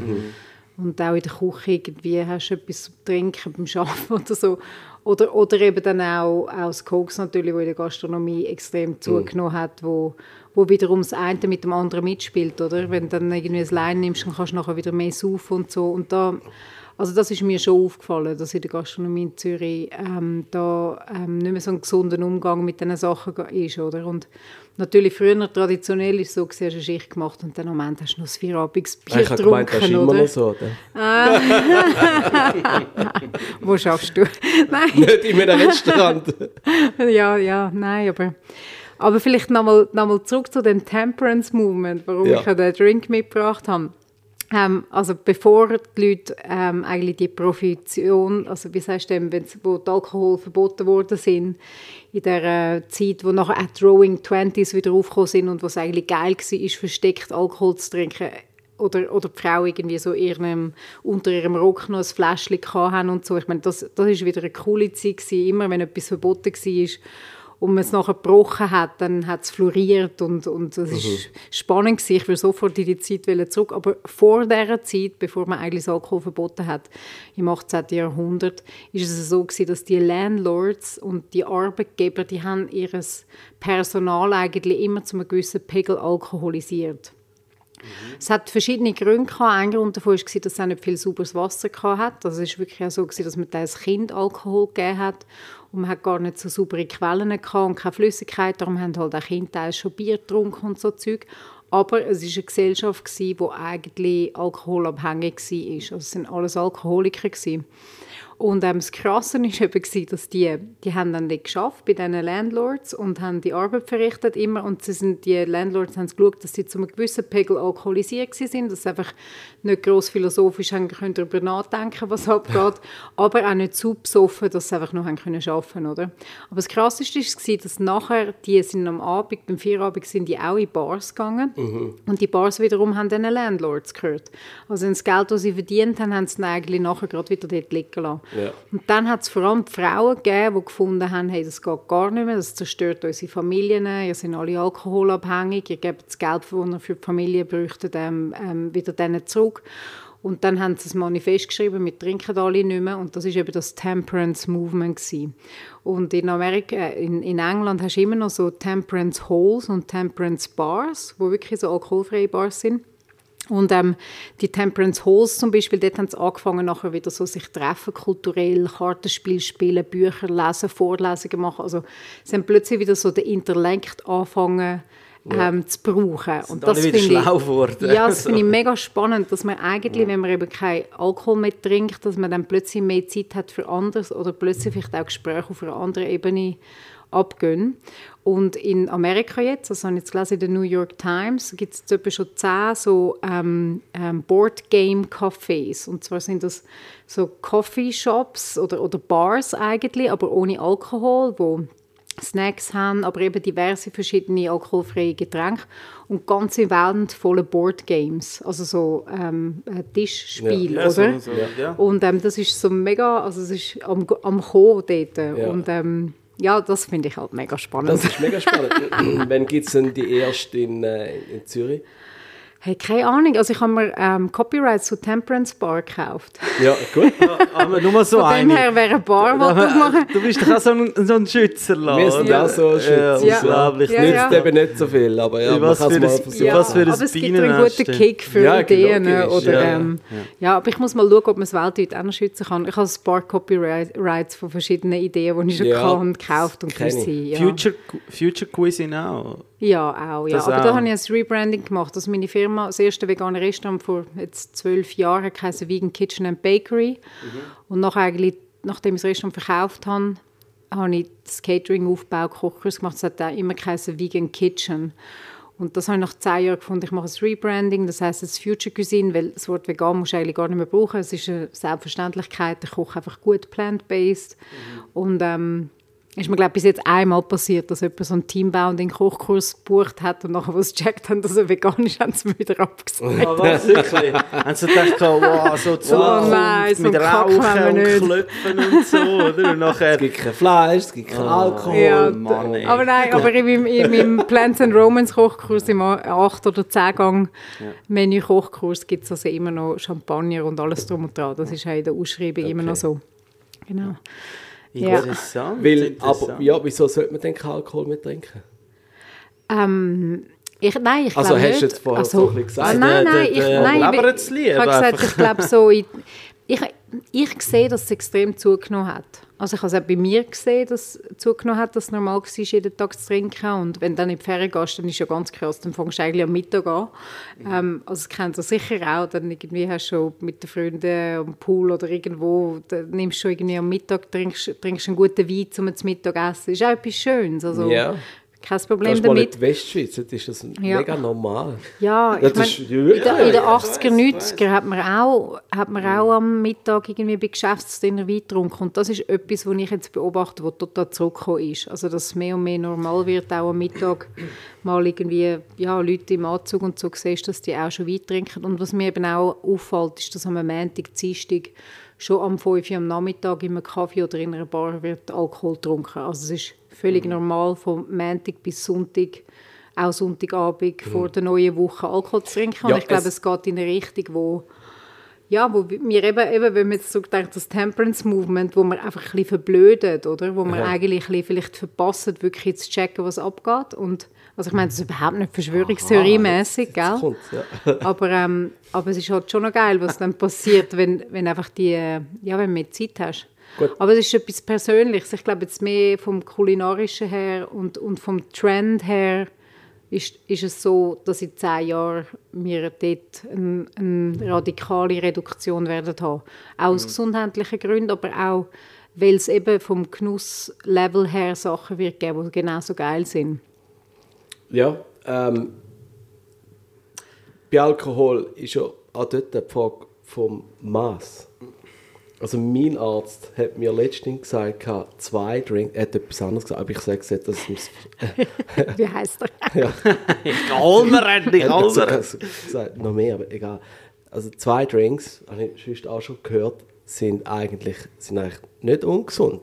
und auch in der Küche irgendwie hast du etwas zu trinken beim Arbeiten oder so. Oder, oder eben dann auch, auch das Koks natürlich, wo in der Gastronomie extrem zugenommen hat, wo, wo wiederum das eine mit dem anderen mitspielt, oder? Wenn du dann irgendwie ein Line nimmst, dann kannst du nachher wieder mehr saufen und so. Und da, also das ist mir schon aufgefallen, dass in der Gastronomie in Zürich ähm, da ähm, nicht mehr so ein gesunder Umgang mit diesen Sachen ist, oder? Und natürlich früher traditionell ist es so, du eine Schicht gemacht und dann am Ende hast du noch das Vierabendbier Ich habe gemeint, das ist getrunken, immer noch so. Oder? <laughs> Wo schaffst du? <laughs> Nein. Nicht in einem Restaurant. <laughs> ja, ja, nein, aber, aber vielleicht nochmal noch mal zurück zu dem Temperance Movement, warum Ja. ich ja den Drink mitgebracht habe. Ähm, also bevor die Leute ähm, eigentlich die Prohibition, also wie dem, wenn's- wo die Alkohol verboten worden sind, in der äh, Zeit, wo nachher auch die Rowing Twenties wieder aufgekommen sind und was eigentlich geil war, ist versteckt Alkohol zu trinken, oder, oder die Frau irgendwie so ihrem, unter ihrem Rock noch ein Fläschchen haben und so. Ich meine, das, das ist wieder eine coole Zeit gewesen. Immer wenn etwas verboten war und man es nachher gebrochen hat, dann hat es floriert und, und das ist spannend gewesen. Ich will sofort in die Zeit zurück. Aber vor dieser Zeit, bevor man eigentlich das Alkohol verboten hat, im 18. Jahrhundert, ist es so gewesen, dass die Landlords und die Arbeitgeber, die haben ihres Personal eigentlich immer zu einem gewissen Pegel alkoholisiert. Es hat verschiedene Gründe gehabt. Ein Grund davon war, dass es auch nicht viel sauberes Wasser hatte. Also es war wirklich auch so, gewesen, dass man als Kind Alkohol gegeben hat und man hat gar nicht so saubere Quellen und keine Flüssigkeit. Darum haben halt auch Kinder schon Bier getrunken und so Zeug. Aber es war eine Gesellschaft, die eigentlich alkoholabhängig war. Also es waren alles Alkoholiker. Gewesen. Und ähm, das Krasse war <laughs> eben, dass die, die haben dann dort geschafft bei diesen Landlords und haben die Arbeit verrichtet immer und sie sind, die Landlords haben geschaut, dass sie zu einem gewissen Pegel alkoholisiert sind, dass sie einfach nicht gross philosophisch haben können darüber nachdenken, was abgeht, <laughs> aber auch nicht zu besoffen, dass sie einfach noch haben können arbeiten, oder? Aber das Krasseste war, dass nachher, die sind am Abend, beim Feierabend sind die auch in Bars gegangen und die Bars wiederum haben diesen Landlords gehört. Also das Geld, das sie verdient haben, haben sie dann eigentlich nachher gerade wieder dort liegen lassen. Ja. Und dann hat es vor allem Frauen gegeben, die gefunden haben, hey, das geht gar nicht mehr, das zerstört unsere Familien, ihr sind alle alkoholabhängig, ihr gebt das Geld, das ihr für die Familie bräuchtet, ähm, ähm, wieder denen zurück. Und dann haben sie ein Manifest geschrieben, wir trinken alle nicht mehr. Und das ist eben das Temperance Movement gewesen. Und in Amerika, äh, in, in England hast du immer noch so Temperance Halls und Temperance Bars, wo wirklich so alkoholfreie Bars sind. Und ähm, die Temperance Halls zum Beispiel, dort haben sie angefangen, nachher wieder so sich treffen, kulturell, Kartenspiel spielen, Bücher lesen, Vorlesungen machen. Also sie haben plötzlich wieder so den Intellekt angefangen ähm, zu brauchen. Und das finde ich, geworden. ja, das finde ich mega spannend, dass man eigentlich, ja. wenn man eben keinen Alkohol mehr trinkt, dass man dann plötzlich mehr Zeit hat für anderes oder plötzlich vielleicht auch Gespräche auf einer anderen Ebene abgehen. Und in Amerika jetzt, also habe ich jetzt gelesen in der New York Times, gibt es etwa schon zehn so ähm, ähm, Board Game Cafés. Und zwar sind das so Coffee Shops oder, oder Bars eigentlich, aber ohne Alkohol, wo Snacks haben, aber eben diverse verschiedene alkoholfreie Getränke und ganze Welt voller Boardgames, also so ähm, Tischspiel, ja. oder? Ja, so, ja. Und ähm, das ist so mega, also es ist am, am Kommen dort und ähm, ja, das finde ich halt mega spannend. Das ist mega spannend. <laughs> Wann gibt es denn die erste in, äh, in Zürich? Hey, keine Ahnung. Also ich habe mir ähm, Copyright zu Temperance Bar gekauft. Ja, gut. aber nur mal so Von dem her wäre eine Bar, was du <laughs> machen. Du bist doch auch so ein, so ein Schützerladen. Wir sind ja auch so Schützer. Ja, unglaublich. Ja, ja. Nützt eben nicht so viel, aber ja, was man kann es mal versuchen. Ja, was für ein aber es gibt einen guten Kick für ja, Ideen. Ne, oder, ja, ähm, ja. aber ich muss mal schauen, ob man es weltweit auch noch schützen kann. Ich habe ein paar Copyrights von verschiedenen Ideen, die ich schon ja, kann, gekauft und sie. Future, Future Cuisine auch. Ja, auch. Ja. Das Aber auch. da habe ich ein Rebranding gemacht. Also meine Firma, das erste vegane Restaurant vor jetzt zwölf Jahren, heisst Vegan Kitchen and Bakery. Mhm. Und nach eigentlich, nachdem ich das Restaurant verkauft habe, habe ich das Catering-Aufbau, Kochkurs gemacht. Es hat auch immer geheißen Vegan Kitchen. Und das habe ich nach zehn Jahren gefunden, ich mache ein Rebranding, das heisst es Future Cuisine, weil das Wort vegan muss du eigentlich gar nicht mehr brauchen. Es ist eine Selbstverständlichkeit, ich koche einfach gut plant-based. Mhm. Und ähm, ist mir glaube bis jetzt einmal passiert, dass jemand so einen Teambounding-Kochkurs gebucht hat und nachher, sie gecheckt haben, dass er vegan ist, haben sie wieder abgesagt. Ah, was, wirklich? haben sie gedacht, wow, so Zukunft oh nein, so mit Rauchen und Klöpfen und so, oder? Und nachher... Es gibt kein Fleisch, es gibt kein oh, Alkohol. Ja, Mann, ey. aber nein, aber in meinem, in meinem Plants and Romans Kochkurs, im 8- oder 10-Gang Menü Kochkurs, gibt es also immer noch Champagner und alles drum und dran. Das ist auch in der Ausschreibung okay. immer noch so. Genau. Interessant. Weil, interessant. Aber ja, wieso sollte man denn keinen Alkohol mehr trinken? Ähm, ich, nein, ich also glaube hast du jetzt vorher also, so ein gesagt? Ah, nein, nein, ich, nein, ich, ich, ich habe gesagt, ich glaube so, ich, ich, ich sehe, dass es extrem zugenommen hat. Also ich habe es auch bei mir gesehen, dass es zugenommen hat, dass es normal war, jeden Tag zu trinken. Und wenn du dann in die Ferien gehst, dann ist ja ganz krass, dann fängst du eigentlich am Mittag an. Ähm, also das kennt ihr sicher auch. Dann irgendwie hast du schon mit den Freunden am Pool oder irgendwo, dann nimmst du schon irgendwie am Mittag, trinkst, trinkst einen guten Wein zum Mittagessen. Das ist auch etwas Schönes. Also, ja kein Problem das damit. in die Westschweiz, das ist das ja. mega normal. Ja, ich meine, in, der, in den 80er, 90er hat man auch, hat man auch am Mittag irgendwie bei Geschäftsdiener Wein getrunken. Und das ist etwas, was ich jetzt beobachte, was total zurückgekommen ist. Also, dass es mehr und mehr normal wird, auch am Mittag mal irgendwie ja, Leute im Anzug und so siehst, dass die auch schon Wein trinken. Und was mir eben auch auffällt, ist, dass am Montag, Dienstag schon am 5 Uhr am Nachmittag in einem Kaffee oder in einer Bar wird Alkohol getrunken. Also es ist völlig mhm. normal, von Montag bis Sonntag, auch Sonntagabend mhm. vor der neuen Woche Alkohol zu trinken. Ja, und ich glaube, es, es geht in eine Richtung, wo ja, wo wir eben, eben wenn man jetzt so denkt, das Temperance Movement, wo man einfach ein bisschen verblödet, oder? Wo man ja. eigentlich ein bisschen vielleicht verpasst, wirklich zu checken, was abgeht. Und also ich meine, das ist überhaupt nicht Verschwörungstheorie-mäßig, gell? Ja. <laughs> aber, ähm, aber es ist halt schon noch geil, was dann passiert, wenn, wenn einfach die, ja, wenn du mehr Zeit hast. Gut. Aber es ist etwas Persönliches. Ich glaube jetzt mehr vom Kulinarischen her und, und vom Trend her ist, ist es so, dass in zehn Jahren wir dort eine, eine radikale Reduktion werden haben. Auch aus mhm. gesundheitlichen Gründen, aber auch, weil es eben vom Genusslevel her Sachen wird geben, die genauso geil sind. Ja, ähm, bei Alkohol ist ja auch dort die Frage vom Maß. Also mein Arzt hat mir letztens gesagt, zwei Drinks, er hat etwas anderes gesagt, aber ich sage es jetzt, dass es... <laughs> Wie heisst er? ja. mir endlich, hol mir! gesagt, noch mehr, aber egal. Also zwei Drinks, habe ich sonst auch schon gehört, sind eigentlich, sind eigentlich nicht ungesund.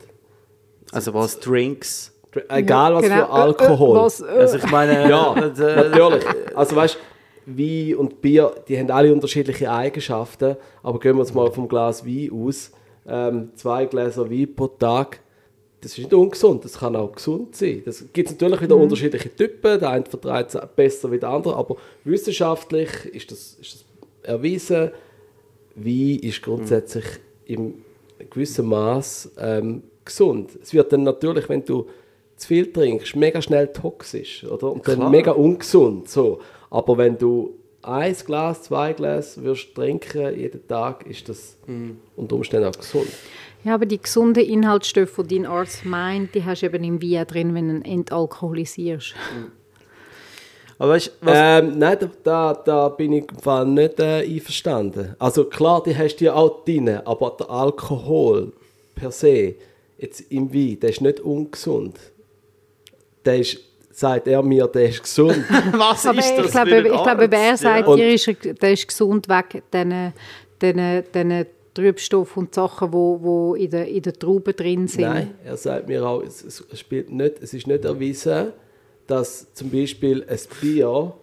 Also was, Drinks? Egal was genau. für Alkohol. Äh, äh, was, äh. Also ich meine... Ja, äh, natürlich. Also weißt Wein und Bier, die haben alle unterschiedliche Eigenschaften, aber gehen wir jetzt mal vom Glas Wein aus. Ähm, zwei Gläser Wein pro Tag, das ist nicht ungesund, das kann auch gesund sein. Das gibt natürlich wieder unterschiedliche Typen, der eine vertreibt es besser wie der andere, aber wissenschaftlich ist das, ist das erwiesen, Wein ist grundsätzlich im gewissen Maß ähm, gesund. Es wird dann natürlich, wenn du zu viel trinkst, mega schnell toxisch oder? und Klar. dann mega ungesund. So. Aber wenn du ein Glas, zwei Glas wirst trinken jeden Tag, ist das unter Umständen auch gesund. Ja, aber die gesunden Inhaltsstoffe, die dein Arzt meint, die hast du eben im Wein drin, wenn du ihn entalkoholisierst. Aber weißt, was, Ähm, nein, da, da, da bin ich im Fall nicht äh, einverstanden. Also klar, die hast du ja auch drin, aber der Alkohol per se, jetzt im Wein, der ist nicht ungesund. Der ist, sagt er mir, der ist gesund. <laughs> was Aber ist das ich glaube, ich glaube, er sagt, Ja. dir ist, er- der ist gesund weg diesen, diesen, diesen Trübstoffen und Sachen, die wo, wo in den in der Trauben drin sind. Nein, er sagt mir auch, es, es, spielt nicht, es ist nicht erwiesen, dass zum Beispiel ein Bier,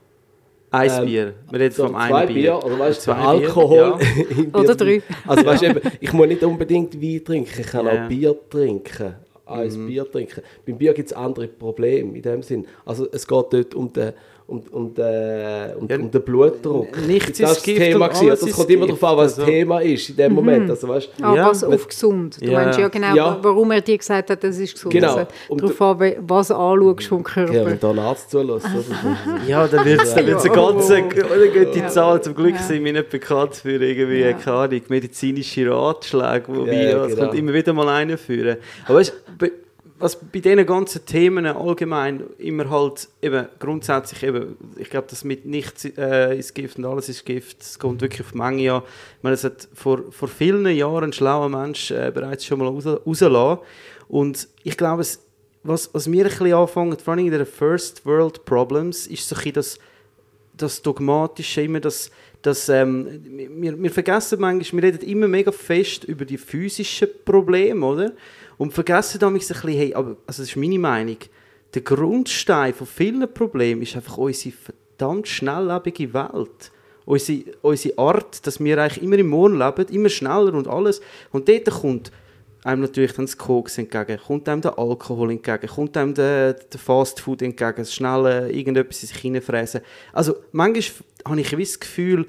Ein ähm, Bier. Wir reden so vom zwei einen Bier. Bier, oder weißt du, Zwei der Alkohol <laughs> Bier- Oder drei. Also weißt du, eben, ich muss nicht unbedingt Wein trinken, ich kann Ja, ja. auch Bier trinken. Ein Mhm. Bier trinken. Beim Bier gibt es andere Probleme in dem Sinn. Also es geht dort um den, um, um den, um, Ja, um den Blutdruck. nichts das ist Gift Thema und gewesen. alles Das ist kommt immer darauf an, was Also- das Thema ist in dem Moment. Also, weißt, Ah, Ja, was auf gesund. Du Ja. meinst ja genau, Ja. warum er dir gesagt hat, das ist gesund. Genau. Also, Und darauf an, we- was du anschaust vom Körper. ja, wenn da ein Arzt zulässt. <laughs> Ja, dann wird es dann wird's eine Ja. ganz <laughs> eine gute. Zahl. Zum Glück Ja. sind wir nicht bekannt für irgendwie, Ja. keine Ahnung, medizinische Ratschläge, wo Ja, wir, ja, es genau. kommt immer wieder mal einführen. Aber weißt, was bei diesen ganzen Themen allgemein immer halt eben grundsätzlich eben, ich glaube, das mit nichts äh, ist Gift und alles ist Gift, es kommt wirklich auf die Menge an. Ich meine, es hat vor, vor vielen Jahren ein schlauer Mensch äh, bereits schon mal raus, rausgelassen. Und ich glaube, es, was, was mir ein bisschen anfängt, vor allem in den First World Problems, ist so ein das, das Dogmatische, immer das, das ähm, wir, wir vergessen manchmal, wir reden immer mega fest über die physischen Probleme, oder? Und vergessen damit ein bisschen, hey, aber, also das ist meine Meinung, der Grundstein von vielen Problemen ist einfach unsere verdammt schnelllebige Welt. Unsere, unsere Art, dass wir eigentlich immer im Morgen leben, immer schneller und alles. Und dort kommt einem natürlich dann das Koks entgegen, kommt einem der Alkohol entgegen, kommt einem der, der Fastfood entgegen, das schnelle irgendetwas in sich hineinfräsen. Also manchmal habe ich ein gewisses Gefühl,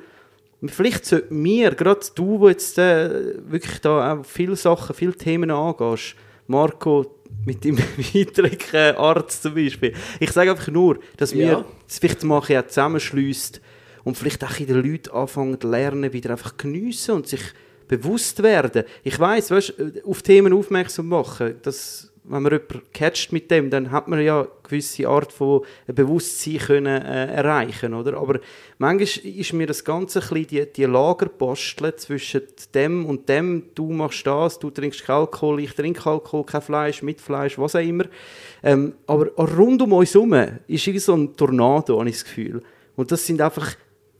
vielleicht sollten wir, gerade du, wo jetzt äh, wirklich da auch viele Sachen, viele Themen angehst, Marco, mit deinem <laughs> weiteren Arzt zum Beispiel, ich sage einfach nur, dass wir Ja. das vielleicht mal bisschen zusammenschliessen und vielleicht auch in den Leuten anfangen zu lernen, wieder einfach geniessen und sich bewusst werden. Ich weiß, weißt, auf Themen aufmerksam machen, dass wenn man jemanden catcht mit dem, dann hat man ja eine gewisse Art von Bewusstsein können, äh, erreichen, oder? Aber manchmal ist mir das Ganze ein bisschen die, die Lagerbasteln zwischen dem und dem, du machst das, du trinkst Alkohol, ich trinke Alkohol, kein Fleisch, mit Fleisch, was auch immer. Ähm, aber rund um uns herum ist irgendwie so ein Tornado, habe ich das Gefühl. Und das sind einfach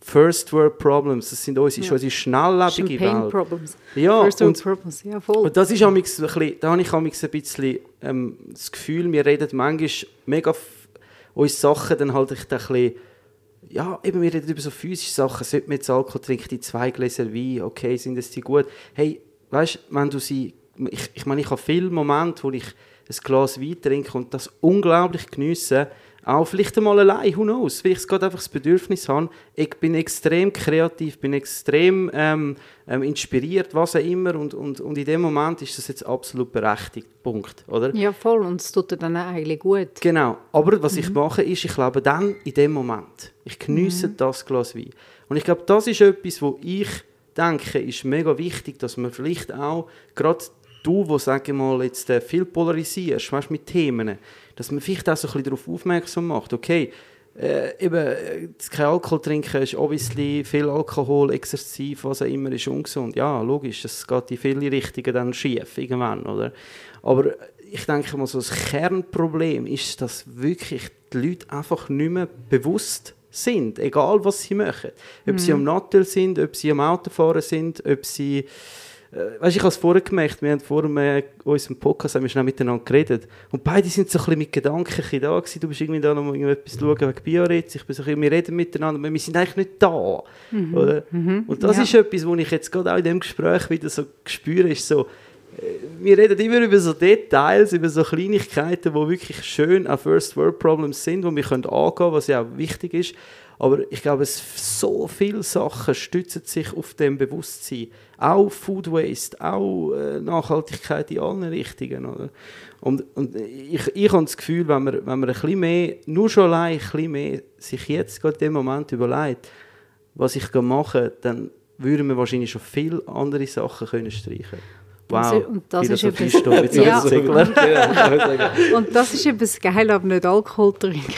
First World Problems, das sind unsere, ist unsere schnelllebige Welt. Problems. Ja, First World und- Problems. Ja, voll. Und das ist ein bisschen, da habe ich ein bisschen ähm, das Gefühl, wir reden manchmal mega uns Sachen dann halt echt ein bisschen, ja, eben wir reden über so physische Sachen, sollte man jetzt Alkohol trinken, die zwei Gläser Wein, okay, sind das die gut? Hey, weißt, wenn du sie, ich, ich meine, ich habe viele Momente, wo ich ein Glas Wein trinke und das unglaublich geniesse, auch vielleicht einmal allein, who knows, weil ich gerade einfach das Bedürfnis habe, ich bin extrem kreativ, bin extrem ähm, ähm, inspiriert, was auch immer und, und, und in dem Moment ist das jetzt absolut berechtigt, Punkt, oder? ja, voll. Und es tut dir dann auch eigentlich gut. Genau, aber was ich mache ist, ich lebe dann in dem Moment. Ich geniesse das Glas Wein. Und ich glaube, das ist etwas, wo ich denke, ist mega wichtig, dass man vielleicht auch, gerade du, wo sage ich mal, jetzt äh, viel polarisierst, weißt, mit Themen, dass man vielleicht auch so ein bisschen darauf aufmerksam macht, okay, äh, eben, äh, kein Alkohol trinken ist obviously viel Alkohol, exzessiv, was auch immer, ist ungesund. Ja, logisch, das geht in viele Richtungen dann schief irgendwann, oder? Aber ich denke mal, so das Kernproblem ist, dass wirklich die Leute einfach nicht mehr bewusst sind, egal was sie machen. Ob sie am Nattel sind, ob sie am Autofahren sind, ob sie weißt, ich habe es vorher gemerkt, wir haben vor äh, unserem Podcast haben wir schnell miteinander geredet und beide sind so ein bisschen mit Gedanken da gewesen. Du bist irgendwie da noch etwas schauen wegen Bioritz, ich bin so ein bisschen, wir reden miteinander, aber wir sind eigentlich nicht da. Mhm. Oder? Mhm. Und das ja. ist etwas, was ich jetzt gerade auch in dem Gespräch wieder so spüre, ist so, wir reden immer über so Details, über so Kleinigkeiten, die wirklich schön auch First World Problems sind, die wir können angehen können, was ja auch wichtig ist. Aber ich glaube, es, so viele Sachen stützen sich auf dem Bewusstsein. Auch Food Waste, auch äh, Nachhaltigkeit in allen Richtungen. Oder? Und, und ich, ich habe das Gefühl, wenn man, wenn man ein bisschen mehr, nur schon allein ein bisschen mehr sich jetzt gerade in dem Moment überlegt, was ich machen kann, dann würden wir wahrscheinlich schon viele andere Sachen können streichen Wow, und das ist etwas, ja. <laughs> und das ist etwas geil, aber nicht Alkohol trinken.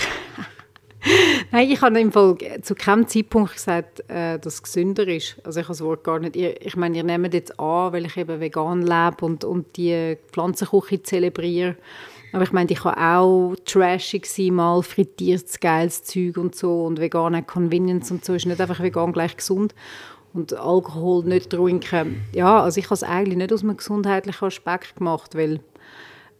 <laughs> Nein, ich habe im Fall zu keinem Zeitpunkt gesagt, äh, dass es gesünder ist. Also ich habe das Wort gar nicht. Ich, meine, ihr nehmt jetzt an, weil ich eben vegan lebe und, und die Pflanzenküche zelebriere. Aber ich meine, ich kann auch trashig sein, mal frittiertes, geiles Zeug und so und vegane Convenience und so. Ist nicht einfach vegan gleich gesund und Alkohol nicht trinken. Ja, also ich habe es eigentlich nicht aus einem gesundheitlichen Aspekt gemacht, weil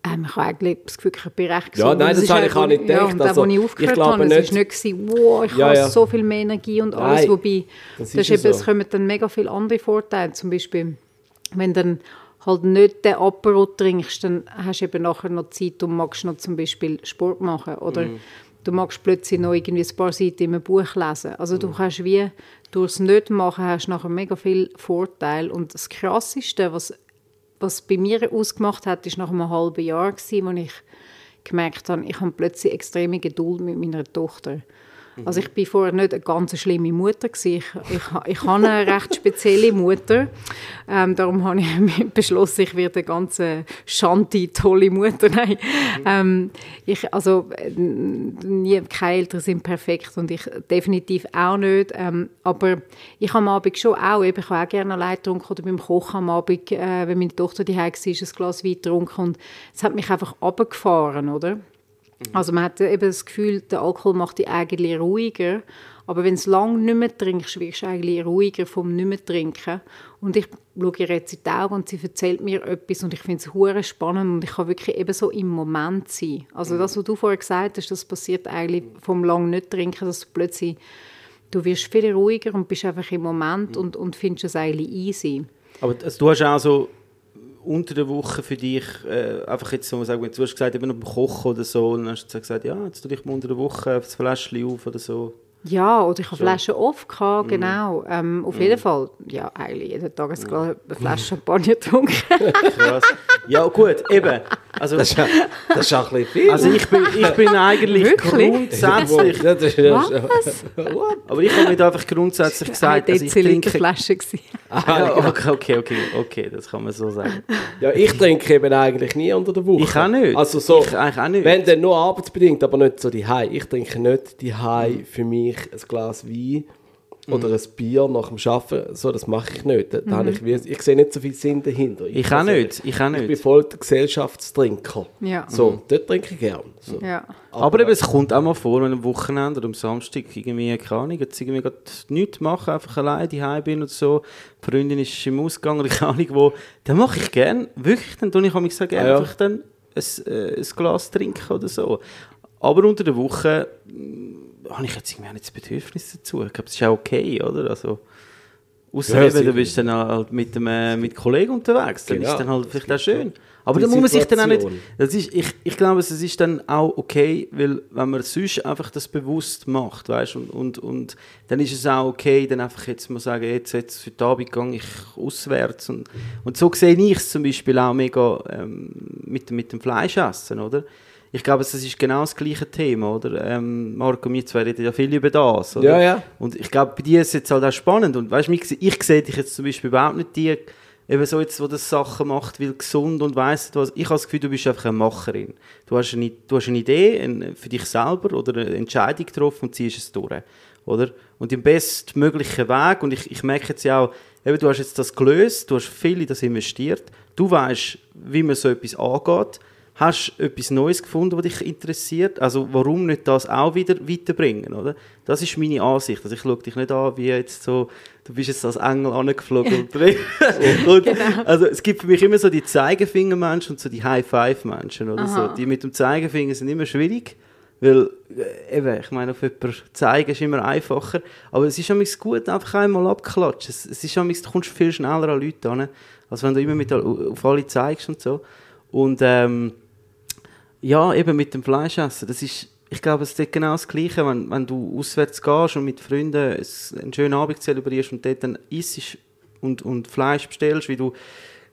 ähm, ich habe eigentlich das Gefühl, ich bin recht gesund. Ja, nein, das, das habe ich auch nicht gedacht. Ja, und also, als ich aufgehört ich habe, nicht. es war nicht, gewesen, wow, ich ja, habe ja. so viel mehr Energie und alles, nein, wobei, das ist das eben, so. es kommen dann mega viele andere Vorteile, zum Beispiel, wenn dann halt nicht den Apero trinkst, dann hast du eben nachher noch Zeit und magst noch zum Beispiel Sport machen oder mm. du magst plötzlich noch irgendwie ein paar Seiten in einem Buch lesen. Also mm. du kannst wie durchs Nicht-Machen hast du nachher mega viel Vorteil. Und das Krasseste, was, was bei mir ausgemacht hat, ist nach einem halben Jahr, wo ich gemerkt habe, ich habe plötzlich extreme Geduld mit meiner Tochter. Mhm. Also ich bin vorher nicht eine ganz schlimme Mutter gewesen. Ich, ich, ich habe eine <laughs> recht spezielle Mutter. Ähm, darum habe ich <laughs> beschlossen, ich werde eine ganz schanti, tolle Mutter. <laughs> Nein. Mhm. Ähm, ich, also nie, keine Eltern sind perfekt und ich definitiv auch nicht. Ähm, aber ich habe am Abend schon auch, eben, ich habe auch gerne allein getrunken oder beim Kochen am Abend, äh, wenn meine Tochter daheim war, ein Glas Wein getrunken und es hat mich einfach runtergefahren, oder? Also man hat eben das Gefühl, der Alkohol macht dich eigentlich ruhiger. Aber wenn du lange nicht mehr trinkst, wirst du eigentlich ruhiger vom nicht mehr trinken. Und ich schaue ihr jetzt in die Augen und sie erzählt mir etwas und ich finde es hure spannend und ich kann wirklich eben so im Moment sein. Also mhm. das, was du vorher gesagt hast, das passiert eigentlich vom lang nicht trinken, dass du plötzlich, du wirst viel ruhiger und bist einfach im Moment mhm. und, und findest es eigentlich easy. Aber also, du hast auch so unter der Woche für dich, äh, einfach jetzt so sagen, du hast gesagt, eben noch beim Kochen oder so, und dann hast du gesagt, ja, jetzt tu dich mal unter der Woche das Fläschchen auf oder so. Ja, oder ich habe so. Flaschen oft gehabt, mhm. genau. Ähm, auf mm. jeden Fall, ja, eigentlich jeden Tag mm. eine Flasche Champagner getrunken. <laughs> Krass. Ja, gut, eben. Also, das, ist, das ist auch ein bisschen viel. Also ich bin, ich bin eigentlich grundsätzlich... Was? Aber ich habe mir einfach grundsätzlich gesagt, dass ich trinke... Flasche ah, ja, okay, okay, okay, okay, das kann man so sagen. Ja, ich trinke eben eigentlich nie unter der Woche. Ich auch nicht. Also so, ich eigentlich auch nicht. Wenn dann nur arbeitsbedingt, aber nicht so die High. Ich trinke nicht die High für mich ein Glas Wein oder ein Bier nach dem Arbeiten, so, das mache ich nicht. Da, da mhm. ich, ich sehe nicht so viel Sinn dahinter. Ich, ich auch nicht, ich auch nicht. Ich bin voll der Gesellschaftstrinker. Ja. So, mhm. dort trinke ich gern. So. Ja. Aber, Aber eben, es kommt auch mal vor, wenn am Wochenende oder am Samstag irgendwie, keine Ahnung, jetzt irgendwie gerade nichts machen, einfach alleine daheim bin und so, die Freundin ist im Ausgang oder keine Ahnung wo, dann mache ich gern, wirklich, dann tue ich mich sagen, ah, ja. einfach dann ein, äh, ein Glas trinken oder so. Aber unter der Woche habe ich jetzt irgendwie auch nicht das Bedürfnis dazu. Ich glaube, es ist auch okay, oder? Also, Außer ja, du bist dann halt mit, dem, äh, mit Kollegen unterwegs, dann genau. ist dann halt vielleicht auch schön. Aber dann muss man sich dann auch nicht... Das ist, ich, ich glaube, es ist dann auch okay, weil wenn man sonst einfach das bewusst macht, weißt und, und, und dann ist es auch okay, dann einfach jetzt mal sagen, jetzt, jetzt für den Abend gehe ich auswärts. Und, und so sehe ich es zum Beispiel auch mega ähm, mit, mit dem Fleischessen, oder? Ich glaube, es ist genau das gleiche Thema, oder? Ähm, Marco und wir zwei reden ja viel über das, oder? Ja, ja. Und ich glaube, bei dir ist es jetzt halt auch spannend. Und weißt, ich, ich sehe dich jetzt zum Beispiel überhaupt nicht die, eben so jetzt, wo das Sachen macht, will gesund und weiss was. Ich habe das Gefühl, du bist einfach eine Macherin. Du hast eine, du hast eine Idee eine, für dich selber oder eine Entscheidung getroffen und ziehst es durch, oder? Und im bestmöglichen Weg, und ich, ich merke jetzt ja auch, eben, du hast jetzt das gelöst, du hast viel in das investiert, du weißt, wie man so etwas angeht, hast du etwas Neues gefunden, was dich interessiert? Also warum nicht das auch wieder weiterbringen, oder? Das ist meine Ansicht. Also ich schaue dich nicht an, wie jetzt so, du bist jetzt als Engel angeflogen. <laughs> und, genau. Also es gibt für mich immer so die Zeigefingermenschen und so die High-Five-Menschen, oder so. Die mit dem Zeigefinger sind immer schwierig. Weil, äh, eben, ich meine, auf jemanden zeigen ist immer einfacher. Aber es ist immer gut, einfach einmal abklatschen. Es, es ist immer, du kommst viel schneller an Leute an, als wenn du immer mit, auf alle zeigst und so. Und ähm, ja, eben mit dem Fleischessen, das ist, ich glaube, es ist genau das Gleiche, wenn, wenn du auswärts gehst und mit Freunden einen schönen Abend zelebrierst und dort dann isst und, und Fleisch bestellst, wie du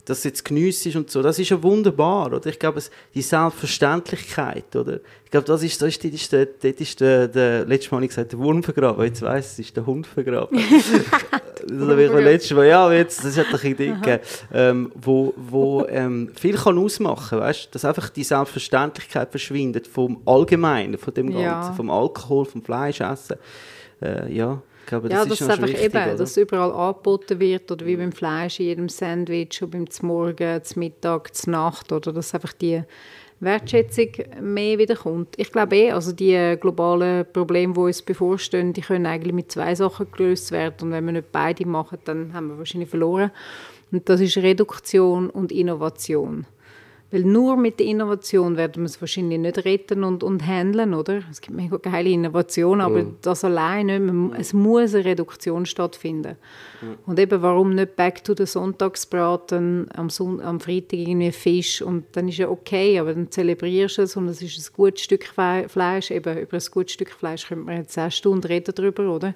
das jetzt geniessest und so, das ist ja wunderbar, oder? Ich glaube, es, die Selbstverständlichkeit, oder? Ich glaube, das ist, das ist, das ist, der, das ist der, der, letztes Mal habe ich gesagt, der Wurm vergraben, jetzt weiss es, ist der Hund vergraben. <laughs> das habe ich letztes Mal, ja, jetzt, das hat eine Idee gegeben, ähm, wo, wo ähm, viel kann ausmachen, weißt? Dass einfach die Selbstverständlichkeit verschwindet vom Allgemeinen, von dem Ganzen, ja. vom Alkohol, vom Fleischessen, äh, ja glaube, das ja, ist dass einfach wichtig, eben, oder? dass überall angeboten wird oder wie beim Fleisch in jedem Sandwich, beim Morgen, zum Mittag, zur Nacht oder dass einfach die Wertschätzung mehr wieder kommt. Ich glaube eh, also die globalen Probleme, die uns bevorstehen, die können eigentlich mit zwei Sachen gelöst werden und wenn wir nicht beide machen, dann haben wir wahrscheinlich verloren. Und das ist Reduktion und Innovation. Weil nur mit der Innovation werden wir es wahrscheinlich nicht retten und, und handeln, oder? Es gibt mega geile Innovationen, aber mhm. das allein nicht. Man, es muss eine Reduktion stattfinden. Mhm. Und eben, warum nicht back to the Sonntagsbraten, am, Son am Freitag irgendwie Fisch und dann ist ja okay, aber dann zelebrierst du es und es ist ein gutes Stück Fleisch. Eben, über ein gutes Stück Fleisch könnte man jetzt 10 Stunden reden darüber, oder?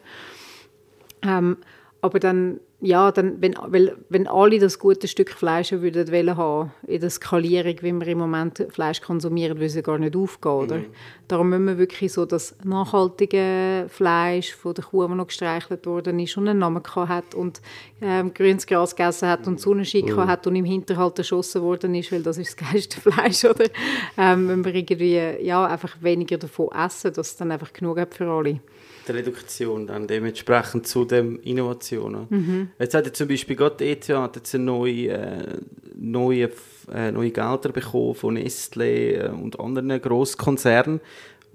Ähm, aber dann ja, dann, wenn, weil, wenn alle das gute Stück Fleisch würden wollen haben, in der Skalierung, wie wir im Moment Fleisch konsumieren, würde es gar nicht aufgehen, oder? Mhm. Darum müssen wir wirklich so das nachhaltige Fleisch von der Kuh, das noch gestreichelt worden ist und einen Namen hat und ähm, grünes Gras gegessen hat und Sonnenschein mhm. hat und im Hinterhalt erschossen worden ist, weil das ist das geilste <laughs> Fleisch, oder? Ähm, wenn wir irgendwie, ja, einfach weniger davon essen, dass es dann einfach genug hat für alle die Reduktion dann dementsprechend zu den Innovationen. Mhm. Jetzt hat ja zum Beispiel gerade die ETH hat jetzt eine neue, äh, neue, äh, neue Gelder bekommen von Nestlé äh, und anderen Grosskonzernen,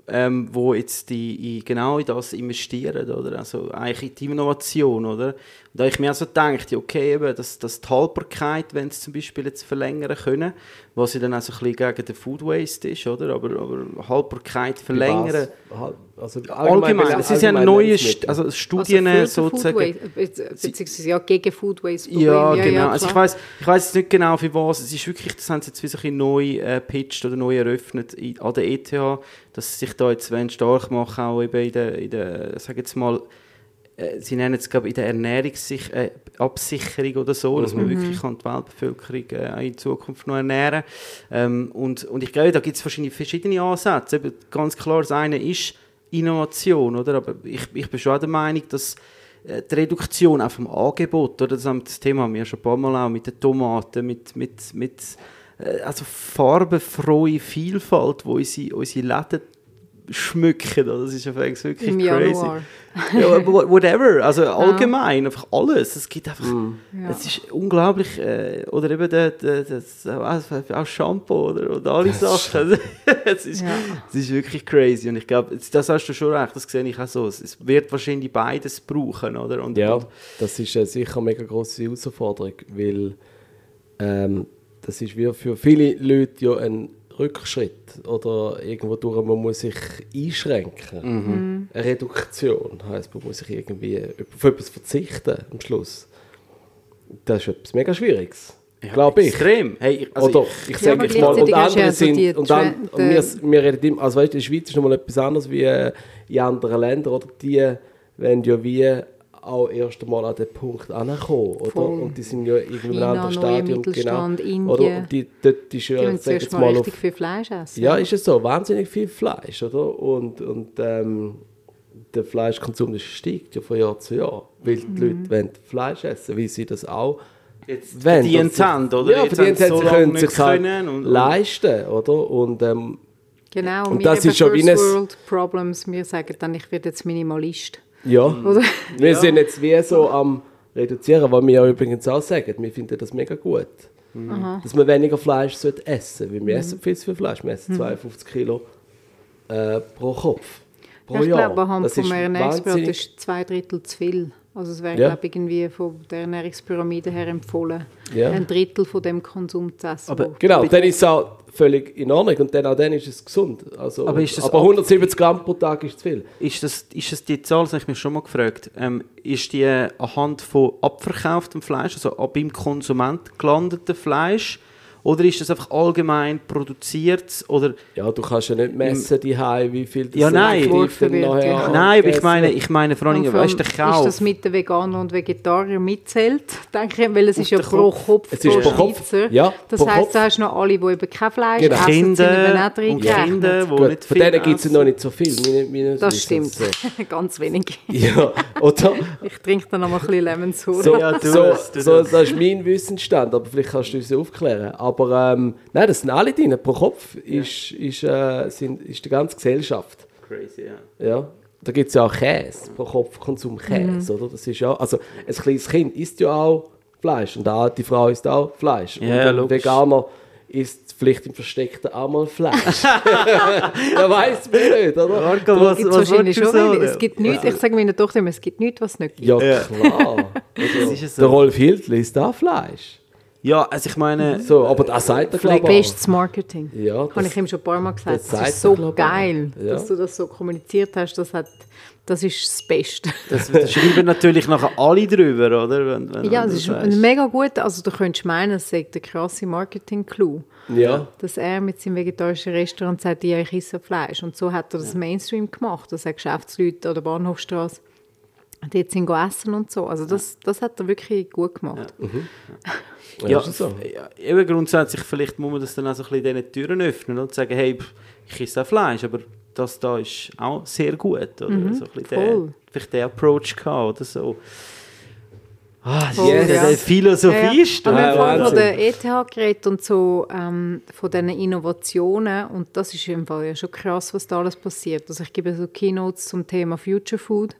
ähm, wo jetzt die, in, genau in das investieren, oder? Also eigentlich in die Innovation, oder? Da ich mir also gedacht, okay, eben, dass, dass die Haltbarkeit, wenn sie zum Beispiel jetzt verlängern können, was ja dann auch so ein bisschen gegen den Food Waste ist, oder? Aber, aber Haltbarkeit verlängern. Also allgemein, allgemein es ist ja neue St also Studien also sozusagen. Beziehungsweise ja gegen Food Waste Ja, ja, genau. Ja, also ich weiß ich weiß nicht genau für was. Es ist wirklich, das haben sie jetzt wie so ein neu äh, pitched oder neu eröffnet an der ETH, dass sie sich da jetzt stark machen, auch eben in der, in der sag jetzt mal, äh, sie nennen es glaube in der Ernährungsabsicherung äh, oder so, dass man mhm. wirklich kann die Weltbevölkerung äh, in Zukunft noch ernähren ähm, und, und ich glaube, da gibt es verschiedene Ansätze. Eben, ganz klar, das eine ist Innovation, oder? aber ich, ich bin schon der Meinung, dass äh, die Reduktion auch vom Angebot, oder? Das, das Thema haben wir schon ein paar Mal auch mit den Tomaten, mit, mit, mit also farbenfrohe Vielfalt, wo unsere, unsere Läden schmücken. Das ist wirklich Im crazy. ja, whatever, also allgemein, einfach alles. Es gibt einfach, mm. es ist unglaublich, äh, oder eben der, der, das, auch Shampoo oder, oder alle Sachen. <laughs> es, ist, ja. es ist wirklich crazy und ich glaube, das hast du schon recht, das sehe ich auch so. Es wird wahrscheinlich beides brauchen, oder? Und, ja, das ist äh, sicher eine mega grosse Herausforderung, weil ähm, das ist wie für viele Leute ja ein Rückschritt oder irgendwo durch, man muss sich einschränken. Mhm. Eine Reduktion heißt, man muss sich irgendwie auf etwas verzichten am Schluss. Das ist etwas mega Schwieriges. Ja, glaube ich. Extrem. Hey, also Oder ich, ich sage jetzt mal, und andere sind, und, dann, und wir, wir reden immer, also weißt du, in der Schweiz ist nochmal etwas anderes wie in anderen Ländern, oder die wenn ja wie auch erst einmal an den Punkt angekommen, oder? Voll. Und die sind ja irgendwie in einem anderen Stadium, genau. Indien. Oder? Und die, dort ist ja, die jetzt mal richtig auf, viel Fleisch essen. Ja, ist es so, wahnsinnig viel Fleisch, oder? Und, und ähm, der Fleischkonsum steigt ja von Jahr zu Jahr, weil die mhm. Leute wollen Fleisch essen, wie sie das auch Jetzt verdient haben, oder? Ja, verdient haben, so sie können sich halt und, leisten, oder? Und, ähm, genau, und das ist schon wie ein... World Problems, wir sagen dann, ich werde jetzt Minimalist. Ja, Oder? wir ja. sind jetzt wie so am Reduzieren, was wir ja übrigens auch sagen, wir finden das mega gut. dass man weniger Fleisch sollte essen sollte. Wir essen viel zu viel Fleisch. Wir essen 52 Kilo äh, pro Kopf. Pro Ja, ich Jahr. glaube, anhand Das vom ist zwei Drittel zu viel. Also es wäre, Ja. glaube ich, irgendwie von der Ernährungspyramide her empfohlen, Ja. ein Drittel von dem Konsum zu essen. Aber- Genau, dann ist es auch völlig in Ordnung und dann auch dann ist es gesund. Also, Aber das aber ab- 170 Gramm pro Tag ist zu viel. Ist das, ist das die Zahl, das habe ich mich schon mal gefragt, ähm, ist die anhand von abverkauftem Fleisch, also ab beim Konsument gelandetem Fleisch, oder ist das einfach allgemein produziert? Oder, Ja, du kannst ja nicht messen, die wie viel das Ja, nein. wird, nachher ja. nein, aber ich meine, ich meine vor allem, Und vor weißt du, Kauf. Ist das mit den Veganern und Vegetariern mitzählt? <laughs> Denke ich, weil es ist ja pro Kopf. Kopf, Es ist pro pro Kopf, Schweizer. ja, das pro heisst, du hast noch alle, die eben kein Fleisch Genau. essen, sind eben Kinder auch drin und Kinder, die nicht von viel denen gibt es noch nicht so viel. Meine, meine Das stimmt. So. <laughs> Ganz wenig. Ja, oder? <laughs> Ich trinke dann noch mal ein bisschen Lemon Soda. So, Ja, so, so, das. das ist mein Wissensstand, aber vielleicht kannst du uns aufklären. Aber ähm, nein, das sind alle drin. Pro Kopf ist, ist, äh, sind, ist die ganze Gesellschaft. Crazy, ja. Ja. Da gibt es ja auch Käse, pro Kopf Konsum Käse, oder? Das ist ja, also ein kleines Kind isst ja auch Fleisch und eine alte Frau isst auch Fleisch. Ja, und ein logisch. Veganer isst vielleicht im Versteckten auch mal Fleisch. <laughs> ja, weiß man nicht, oder? Marco, was, gibt's was wahrscheinlich schon. sagen? weil Es gibt nichts, ich sage meiner Tochter immer, es gibt nichts, was es nicht gibt. Ja, <laughs> Ja. klar. Also, so. Der Rolf Hiltl isst auch Fleisch. Ja, also ich meine, So, aber das sagt er, glaube ich. Bestes Marketing. Ja, Habe das- ich ihm schon ein paar Mal gesagt. das Das, sagt ist so er, geil. Ja. dass du das so kommuniziert hast. Das, hat, das ist das Beste. das, das schreiben natürlich nachher alle drüber, oder? Wenn, wenn ja, das ist sagst. mega gut. Also du könntest meinen, es sei der krasse Marketing-Clou. Ja. Dass er mit seinem vegetarischen Restaurant sagt, ja, ich esse Fleisch. Und so hat er das Mainstream gemacht, dass er Geschäftsleute an der Bahnhofstraße dort sind go essen und so. Also das, das hat er wirklich gut gemacht. Ja, Ja, ist es so. ja, eben grundsätzlich, vielleicht muss man das dann auch so ein bisschen diesen Türen öffnen und sagen, hey, ich esse auch Fleisch, aber das da ist auch sehr gut. Oder? so ein bisschen Mhm, der, vielleicht den Approach gehabt oder so. Ah, das Voll, ist ja. ja. der Philosophie Ja, ist Aber wir Ja, haben vorhin von der ETH geredet und so ähm, von diesen Innovationen und das ist im Fall ja schon krass, was da alles passiert. Also ich gebe so Keynotes zum Thema Future Food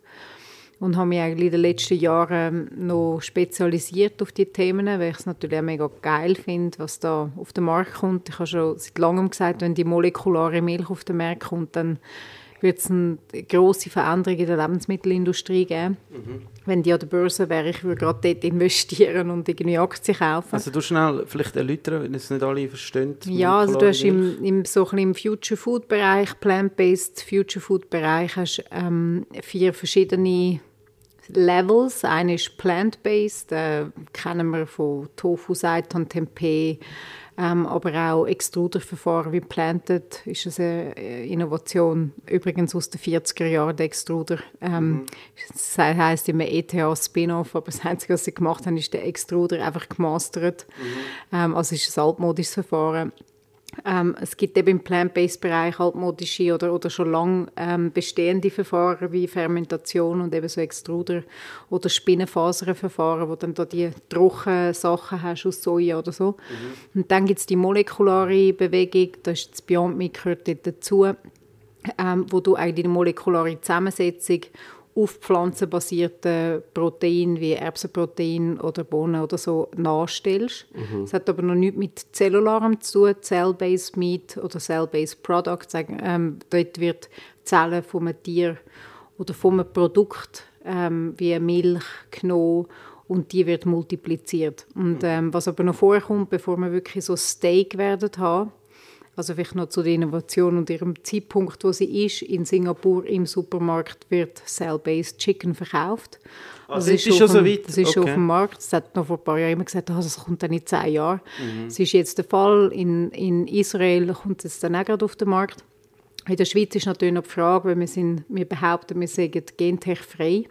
und habe mich eigentlich in den letzten Jahren noch spezialisiert auf die Themen, weil ich es natürlich auch mega geil finde, was da auf den Markt kommt. Ich habe schon seit langem gesagt, wenn die molekulare Milch auf den Markt kommt, dann wird es eine grosse Veränderung in der Lebensmittelindustrie geben. Wenn die an der Börse wäre, ich würde gerade dort investieren und irgendwie Aktien kaufen. Also du schnell vielleicht erläutern, wenn es nicht alle verstehen. Ja, also du hast im, im, so ein im Future Food Bereich, Plant-Based Future Food Bereich, hast ähm, vier verschiedene Levels. Eine ist Plant-Based, äh, kennen wir von Tofu, Seitan, Tempeh, ähm, aber auch Extruderverfahren wie Planted ist eine äh, Innovation, übrigens aus den 40er Jahren, der Extruder. Ähm, Das heisst immer ETH Spin-off, aber das Einzige, was sie gemacht haben, ist der Extruder einfach gemastert. Ähm, also es ist ein altmodisches Verfahren. Ähm, es gibt eben im Plant-Based-Bereich altmodische oder, oder schon lang ähm, bestehende Verfahren wie Fermentation und eben so Extruder oder Spinnenfaserverfahren, wo dann da die trockenen Sachen hast aus Soja oder so. Und dann gibt es die molekulare Bewegung, da ist das Beyond Meat gehört dazu, ähm, wo du eigentlich die molekulare Zusammensetzung auf pflanzenbasierten Proteinen wie Erbsenprotein oder Bohnen oder so nachstellst. Das hat aber noch nichts mit zellularem zu tun, Cell-Based Meat oder Cell-Based Product. Ähm, dort wird Zellen von einem Tier oder von einem Produkt ähm, wie Milch genommen und die wird multipliziert. Und ähm, was aber noch vorkommt, bevor wir wirklich so Steak werden haben, also vielleicht noch zu der Innovation und ihrem Zeitpunkt, wo sie ist. In Singapur im Supermarkt wird Cell-Based Chicken verkauft. Also es ist schon so dem- weit? Das ist schon Okay. auf dem Markt. Es hat noch vor ein paar Jahren immer gesagt, ah, das kommt dann in zehn Jahren. Mhm. Das ist jetzt der Fall. In, in Israel kommt es dann auch gerade auf den Markt. In der Schweiz ist natürlich noch die Frage, weil wir, sind, wir behaupten, wir seien gentechfrei.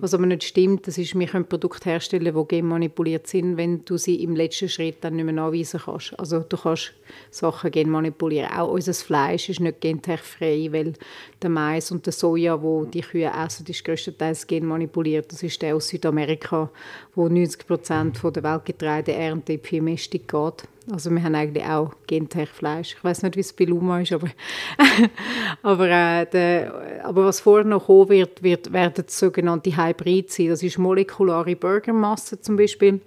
Was aber nicht stimmt, das ist, wir können Produkte herstellen, die genmanipuliert sind, wenn du sie im letzten Schritt dann nicht mehr nachweisen kannst. Also du kannst Sachen genmanipulieren. Auch unser Fleisch ist nicht gentechfrei, weil der Mais und der Soja, wo die Kühe essen, ist größtenteils genmanipuliert. Das ist der aus Südamerika, wo 90 Prozent der Weltgetreideernte in die Viehmästung geht. Also wir haben eigentlich auch Gentech-Fleisch. Ich weiß nicht, wie es bei Luma ist, aber, <laughs> aber, äh, der, aber was vorher noch kommen wird, wird werden sogenannte Hybrid sein. Das ist molekulare Burgermasse zum Beispiel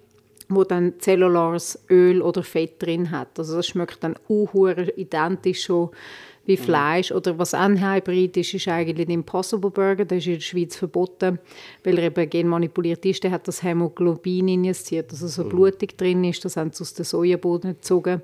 wo dann zellulares Öl oder Fett drin hat. Also das schmeckt dann unhure identisch schon wie Fleisch. Oder was auch ein Hybrid ist, ist eigentlich der Impossible Burger. Der ist in der Schweiz verboten, weil er eben genmanipuliert ist. Der hat das Hämoglobin injiziert, also so blutig drin ist. Das haben sie aus den Sojaboden gezogen.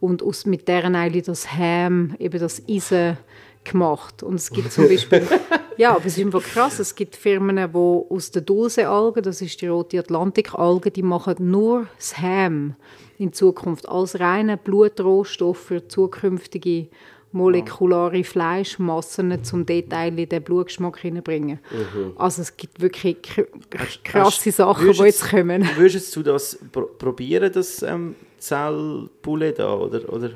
Und aus, mit deren eigentlich das Ham, eben das Eisen gemacht. Und es gibt zum Beispiel, <laughs> ja, aber es ist einfach krass, es gibt Firmen, die aus der Dulce-Alge, das ist die rote Atlantik-Alge, die machen nur das Ham in Zukunft als reinen Blutrohstoff für zukünftige molekulare Fleischmassen zum Detail in den Blutgeschmack hineinbringen. Mhm. Also es gibt wirklich krasse hast, Sachen, die jetzt kommen. Würdest du das pr probieren, das ähm, Zellpoulet da, oder? oder?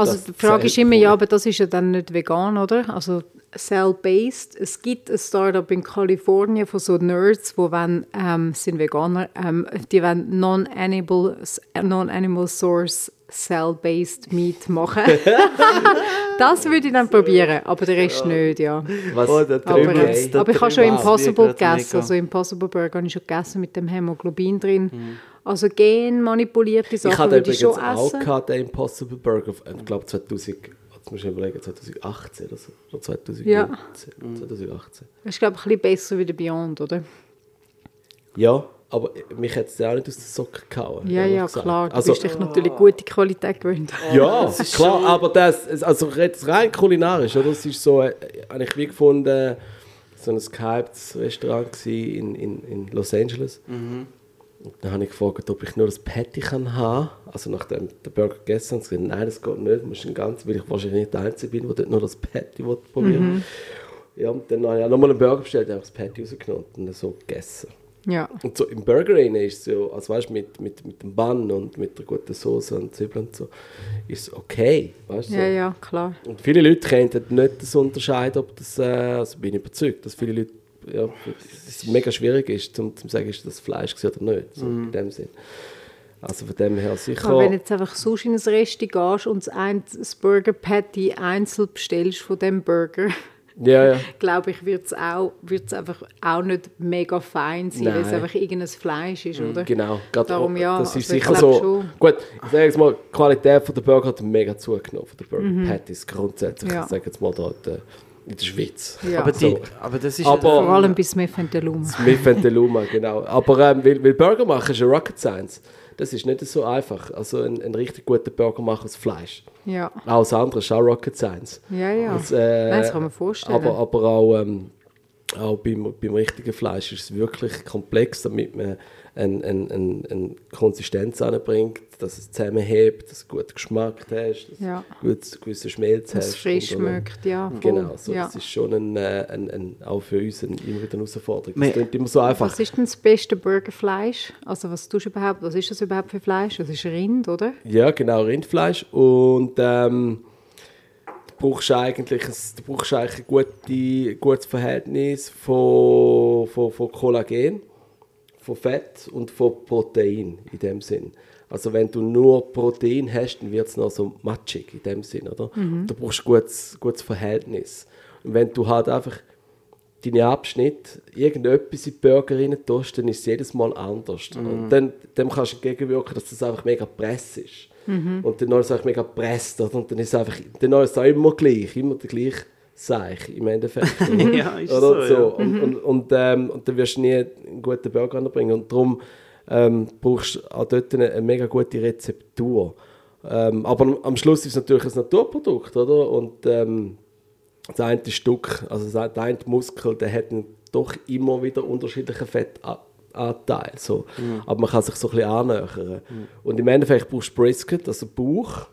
Also die Frage ist immer, ja, aber das ist ja dann nicht vegan, oder? Also cell-based. Es gibt ein Startup in Kalifornien von so Nerds, die wollen, ähm, sind Veganer, ähm, die wollen non-animal non source cell-based Meat machen. <laughs> das würde ich dann probieren, aber der Rest nicht, ja. Was? Oh, aber, äh, aber ich habe schon Impossible gegessen, also Impossible Burger habe ich schon gegessen mit dem Hämoglobin drin. Mhm. Also genmanipulierte Sachen ich würde ich schon essen. Ich hatte auch gehabt, den Impossible Burger, ich glaube 2000 Jetzt muss ich überlegen, 2018 oder so. Oder 2019. Ja. 2018. Das ist, glaube ich, ein bisschen besser wie der Beyond, oder? Ja, aber mich hat es ja auch nicht aus den Socken gehauen. Ja, ja, gesagt. klar. Du also, bist dich natürlich gute Qualität gewöhnt. Ja, das ist klar, aber das, also jetzt rein kulinarisch, oder? Das ist so, äh, habe ich wie gefunden, so ein gehyptes Restaurant in, in, in Los Angeles. Mhm. Und dann habe ich gefragt, ob ich nur das Patty kann haben Also nachdem der Burger gegessen habe, gesagt, nein, das geht nicht, du musst ein ganz, weil ich wahrscheinlich nicht der Einzige bin, der dort nur das Patty probieren mhm. Ja, und dann habe ich nochmal einen Burger bestellt, habe das Patty rausgenommen und dann so gegessen. Ja. Und so im Burger ist es so, also weißt, mit, mit, mit dem Bun und mit der guten Soße und Zwiebeln und so, ist es okay. Weißt, so. Ja, ja, klar. Und viele Leute können nicht das unterscheiden, ob das, äh, also bin ich überzeugt, dass viele Leute, ja, es mega schwierig ist, um zu sagen, ist das Fleisch oder nicht, so mm. in dem Sinn. Also von dem her sicher... Aber wenn du jetzt einfach sonst in ein Restaurant gehst und das Burger Patty einzeln bestellst von dem Burger ja, ja. <laughs> glaube ich, wird es auch, wird's einfach auch nicht mega fein sein, weil es einfach irgendein Fleisch ist, oder? Genau, Darum, ja, das ist also sicher so. Schon. Gut, ich sage jetzt mal, die Qualität von der Burger hat mega zugenommen, von der Burger mhm. Patties grundsätzlich. Ja. Ich sage jetzt mal da, in der Schweiz. Ja. Aber, die, aber das ist aber, vor allem bei Smith Luma. Smith Luma, genau. Aber ähm, weil, weil Burger machen ist ja Rocket Science. Das ist nicht so einfach. Also ein, ein richtig guter Burger machen aus Fleisch. Ja. Auch das andere ist auch Rocket Science. Ja, ja. Das, äh, Nein, das kann man vorstellen. Aber, aber auch, ähm, auch beim, beim richtigen Fleisch ist es wirklich komplex, damit man eine, eine, eine, eine Konsistenz anbringt, dass es zusammenhebt, dass du guten Geschmack hast, dass ja. du gut, gewisse Schmelz dass hast. Dass es frisch schmeckt, ja. Voll. Genau, so, ja. das ist schon ein, äh, ein, ein, auch für uns ein, immer wieder eine Herausforderung. Das klingt immer so einfach. Was ist denn das beste Burgerfleisch? Also was tust du überhaupt, was ist das überhaupt für Fleisch? Das ist Rind, oder? Ja, genau, Rindfleisch und ähm, du brauchst eigentlich, ein, du brauchst eigentlich ein gute, gutes Verhältnis von, von, von Kollagen von Fett und von Protein in dem Sinn. Also wenn du nur Protein hast, dann wird es noch so matschig in dem Sinn, oder? Mhm. Du brauchst ein gutes, gutes Verhältnis. Und wenn du halt einfach deine Abschnitte irgendetwas in die Burger rein tust, dann ist es jedes Mal anders. Mhm. Und dann dem kannst du entgegenwirken, dass das einfach mega press ist. Mhm. Und dann ist es einfach mega presst, oder? Und dann ist es einfach, dann ist es auch immer gleich, immer der gleiche Seich im Endeffekt. <laughs> ja, ist oder? so. Ja. Und, mhm. und, und, ähm, und dann wirst du nie einen guten Burger anbringen. Und darum ähm, brauchst du auch dort eine, eine mega gute Rezeptur. Ähm, aber am Schluss ist es natürlich ein Naturprodukt, oder? Und ähm, das eine Stück, also der eine Muskel, der hat doch immer wieder unterschiedliche Fettanteile. So. Mhm. Aber man kann sich so ein bisschen annähern. Mhm. Und im Endeffekt brauchst du Brisket, also Bauch.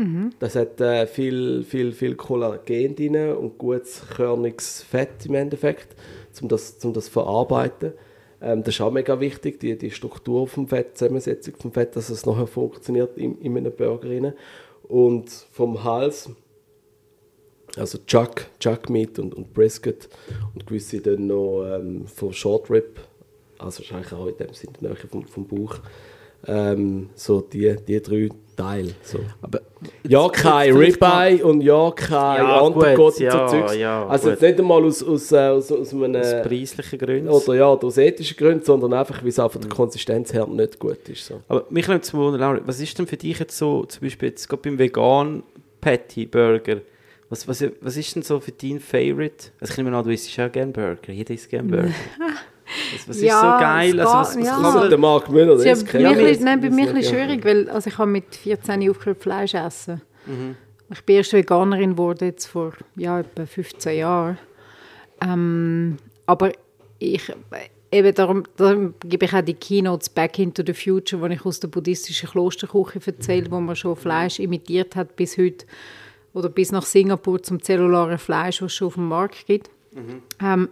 Mhm. Das hat äh, viel, viel, viel Kollagen drin und gutes körniges Fett im Endeffekt, um das, um das zu verarbeiten. Ähm, das ist auch mega wichtig, die, die Struktur vom Fett, Zusammensetzung vom Fett, dass es nachher funktioniert in, in einem Burger. Rein. Und vom Hals, also Chuck, Chuck Meat und, und Brisket und gewisse dann noch ähm, von Short Rib, also wahrscheinlich auch in dem Sinne vom, vom Bauch. Ähm, so die, die drei Teil. So. Aber ja, kein Ribeye und ja, kein Ja, gut, und so ja, Zeugs. ja, also jetzt nicht einmal aus, aus, äh, aus, aus einem... Aus preislichen Gründen. oder ja, aus ethischen Gründen, sondern einfach, weil es auch von der Konsistenz her nicht gut ist. So. Aber mich nimmt es wundern, Laura, was ist denn für dich jetzt so, zum Beispiel jetzt gerade beim vegan Patty Burger, was, was, was ist denn so für dein Favorite? Also ich nehme an, du isst auch gerne Burger, jeder isst gerne <laughs> Burger. Was was Ja, ist so geil? es Also was, was ja. kann man- der Marc Müller, Es der ist ist ja bisschen- nein, bei mir ein das bisschen nicht, ja. schwierig, weil also ich habe mit 14 aufgehört Fleisch essen. Mhm. Ich bin erst Veganerin geworden jetzt vor ja, etwa 15 Jahren. Ähm, aber ich, eben darum, darum gebe ich auch die Keynotes Back into the Future, wo ich aus der buddhistischen Klosterküche erzähle, wo man schon Fleisch imitiert hat bis heute oder bis nach Singapur zum zellularen Fleisch, was es schon auf dem Markt gibt. Ähm,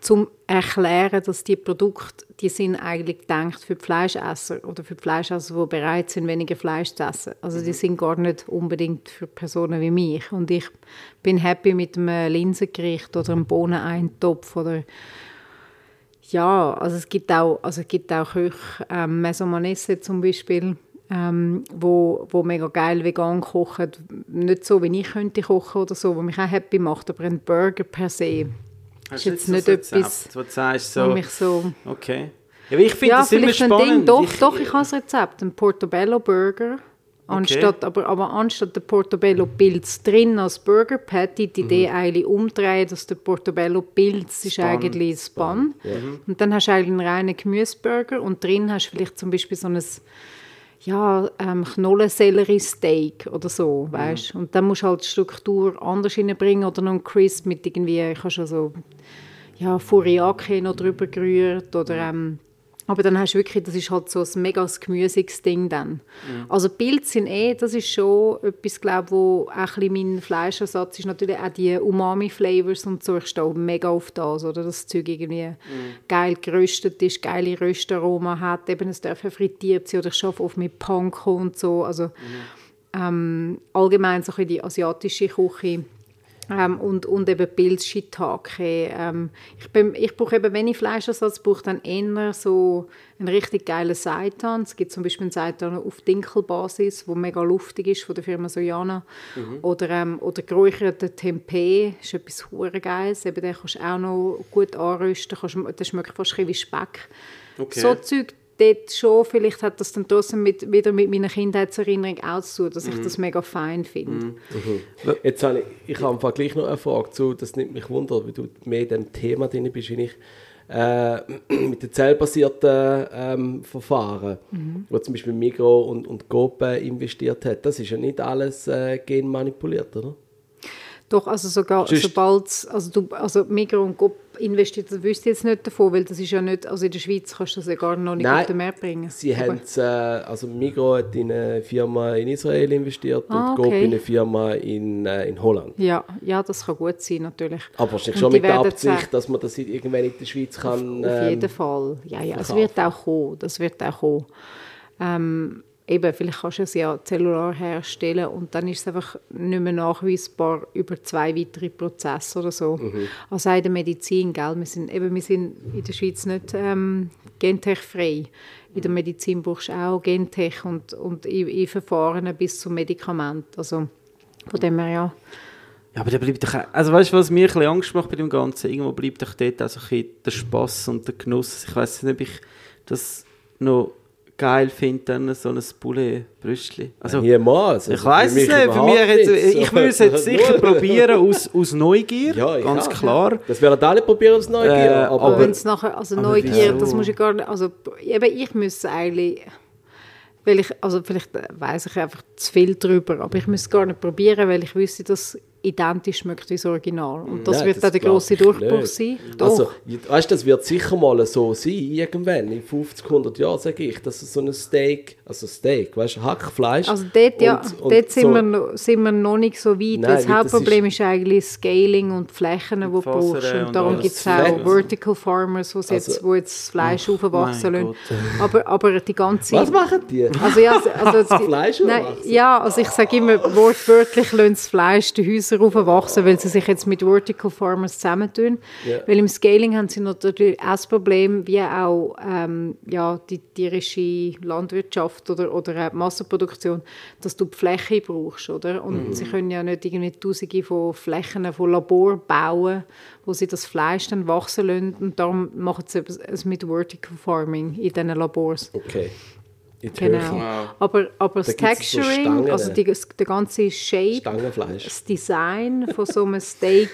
zum erklären, dass die Produkte, die sind eigentlich gedacht für die Fleischesser oder für die Fleischesser, die bereit sind, weniger Fleisch zu essen. Also die sind gar nicht unbedingt für Personen wie mich. Und ich bin happy mit einem Linsengericht oder einem Bohneneintopf oder ja, also es gibt auch, also es gibt auch Köche, ähm, Maison Manesse zum Beispiel, ähm, wo, wo mega geil vegan kochen. Nicht so, wie ich könnte kochen oder so, wo mich auch happy macht, aber ein Burger per se Hast ist jetzt so nicht ein etwas, Rezept, wo du sagst, so, mich so... okay. Ja, ich finde Ja, das immer vielleicht ein spannend. Ding, doch, ich, doch, ich habe das Rezept, ein Portobello Burger. Anstatt, aber, aber anstatt der Portobello Pilz drin als Burger Patty, die Idee eigentlich umdrehen, dass der Portobello Pilz ist eigentlich das Bun. Und dann hast du eigentlich einen reinen Gemüseburger und drin hast du vielleicht zum Beispiel so ein ja, ähm, Knollensellerie-Steak oder so, weißt? Und dann musst du halt die Struktur anders reinbringen oder noch ein Crisp mit irgendwie, kannst du so ja, Furiake noch drüber gerührt oder ähm, aber dann hast du wirklich, das ist halt so ein mega gemüsiges Ding dann. Also Pilze sind eh, das ist schon etwas, glaube wo auch ein bisschen mein Fleischersatz ist, natürlich auch die Umami-Flavors und so, ich stehe mega auf das, oder, dass das Zeug irgendwie geil geröstet ist, geile Röstaroma hat, eben es darf ja frittiert sein oder ich arbeite oft mit Panko und so, also ähm, allgemein so ein bisschen die asiatische Küche ähm, und, und eben Pilz, Shiitake. Ähm, ich, bin, ich brauche eben, wenn ich Fleischersatz brauche, dann eher so einen richtig geilen Seitan. Es gibt zum Beispiel einen Seitan auf Dinkelbasis, der mega luftig ist, von der Firma Sojana. Oder, ähm, oder geräucherten Tempeh, ist etwas hure Geiles. Eben, den kannst du auch noch gut anrösten, kannst, das schmeckt fast wie Speck. Okay. So Zeug, dort schon, vielleicht hat das dann trotzdem mit, wieder mit meiner Kindheitserinnerung auch zu tun, dass ich das mega fein finde. Jetzt habe ich, ich habe gleich noch eine Frage zu, das nimmt mich wunder, wie du mehr in dem Thema drin bist, wie ich, äh, <clears throat> mit den zellbasierten ähm, Verfahren, wo zum Beispiel Migro und, und Coop investiert hat, das ist ja nicht alles äh, genmanipuliert, oder? Doch, also sogar, sobald also du, also Migros und Coop investiert, das wüsste ich jetzt nicht davon, weil das ist ja nicht, also in der Schweiz kannst du das ja gar noch nicht auf den Markt bringen. sie Aber- haben äh, also Migro hat in eine Firma in Israel investiert Ah, und Coop okay. in eine Firma in, äh, in Holland. Ja, ja, das kann gut sein, natürlich. Aber wahrscheinlich schon mit der Absicht, dass man das irgendwann in der Schweiz kann. Auf jeden ähm, Fall. Ja, ja, es verkaufen. wird auch kommen. Das wird auch kommen. Ähm, eben, vielleicht kannst du es ja zellular herstellen und dann ist es einfach nicht mehr nachweisbar über zwei weitere Prozesse oder so. Mhm. Also auch in der Medizin, gell? Wir, sind, eben, wir sind in der Schweiz nicht ähm, gentechfrei. In der Medizin brauchst du auch Gentech und, und in, in Verfahren bis zum Medikament. Also von dem her ja. Ja, aber da bleibt doch, also weißt du, was mir ein bisschen Angst macht bei dem Ganzen? Irgendwo bleibt doch dort auch so ein bisschen der Spass und der Genuss. Ich weiß nicht, ob ich das noch geil finde, dann so ein Poulet-Brüstchen. Also, Niemals. ich Also weiß für es nicht, für mich jetzt, ich würde es jetzt sicher Null. probieren <laughs> aus, aus Neugier, Ja, ja. ganz klar. Das werden alle probieren aus Neugier. Äh, aber, aber- wenn es nachher, also aber Neugier, wieso? das muss ich gar nicht, also eben ich müsste eigentlich, weil ich, also vielleicht weiß ich einfach zu viel drüber, aber ich müsste es gar nicht probieren, weil ich wüsste, dass identisch schmeckt wie das Original. Und das Nein, wird das auch der ich Durchbruch nicht. sein. Doch. Also, weißt du, das wird sicher mal so sein, irgendwann, in 50, 100 Jahren, sage ich, dass es so ein Steak, also Steak, weißt du, Hackfleisch. Also dort, ja, und- und dort sind, so- wir noch, sind wir noch nicht so weit. Nein, das Hauptproblem ist, eigentlich Scaling und Flächen, die du brauchst. und Und darum gibt es auch Vertical Farmers, wo's jetzt, Also- wo jetzt das Fleisch aufwachsen mein lassen. Aber, aber die ganze... Was machen die? Also ja, also <laughs> die, Fleisch nein, aufwachsen? Ja, also ich sage immer, wortwörtlich lassen das Fleisch die Häuser grösser aufwachsen, weil sie sich jetzt mit Vertical Farmers zusammentun. Yeah. Weil im Scaling haben sie natürlich auch das Problem, wie auch ähm, ja, die tierische Landwirtschaft oder, oder Massenproduktion, dass du die Fläche brauchst. Oder? Und mhm. sie können ja nicht irgendwie tausende von Flächen von Labor bauen, wo sie das Fleisch dann wachsen lassen. Und darum machen sie es mit Vertical Farming in diesen Labors. Okay genau. Wow. Aber, aber das Texturing, so also die, der ganze Shape, das Design von so einem Steak,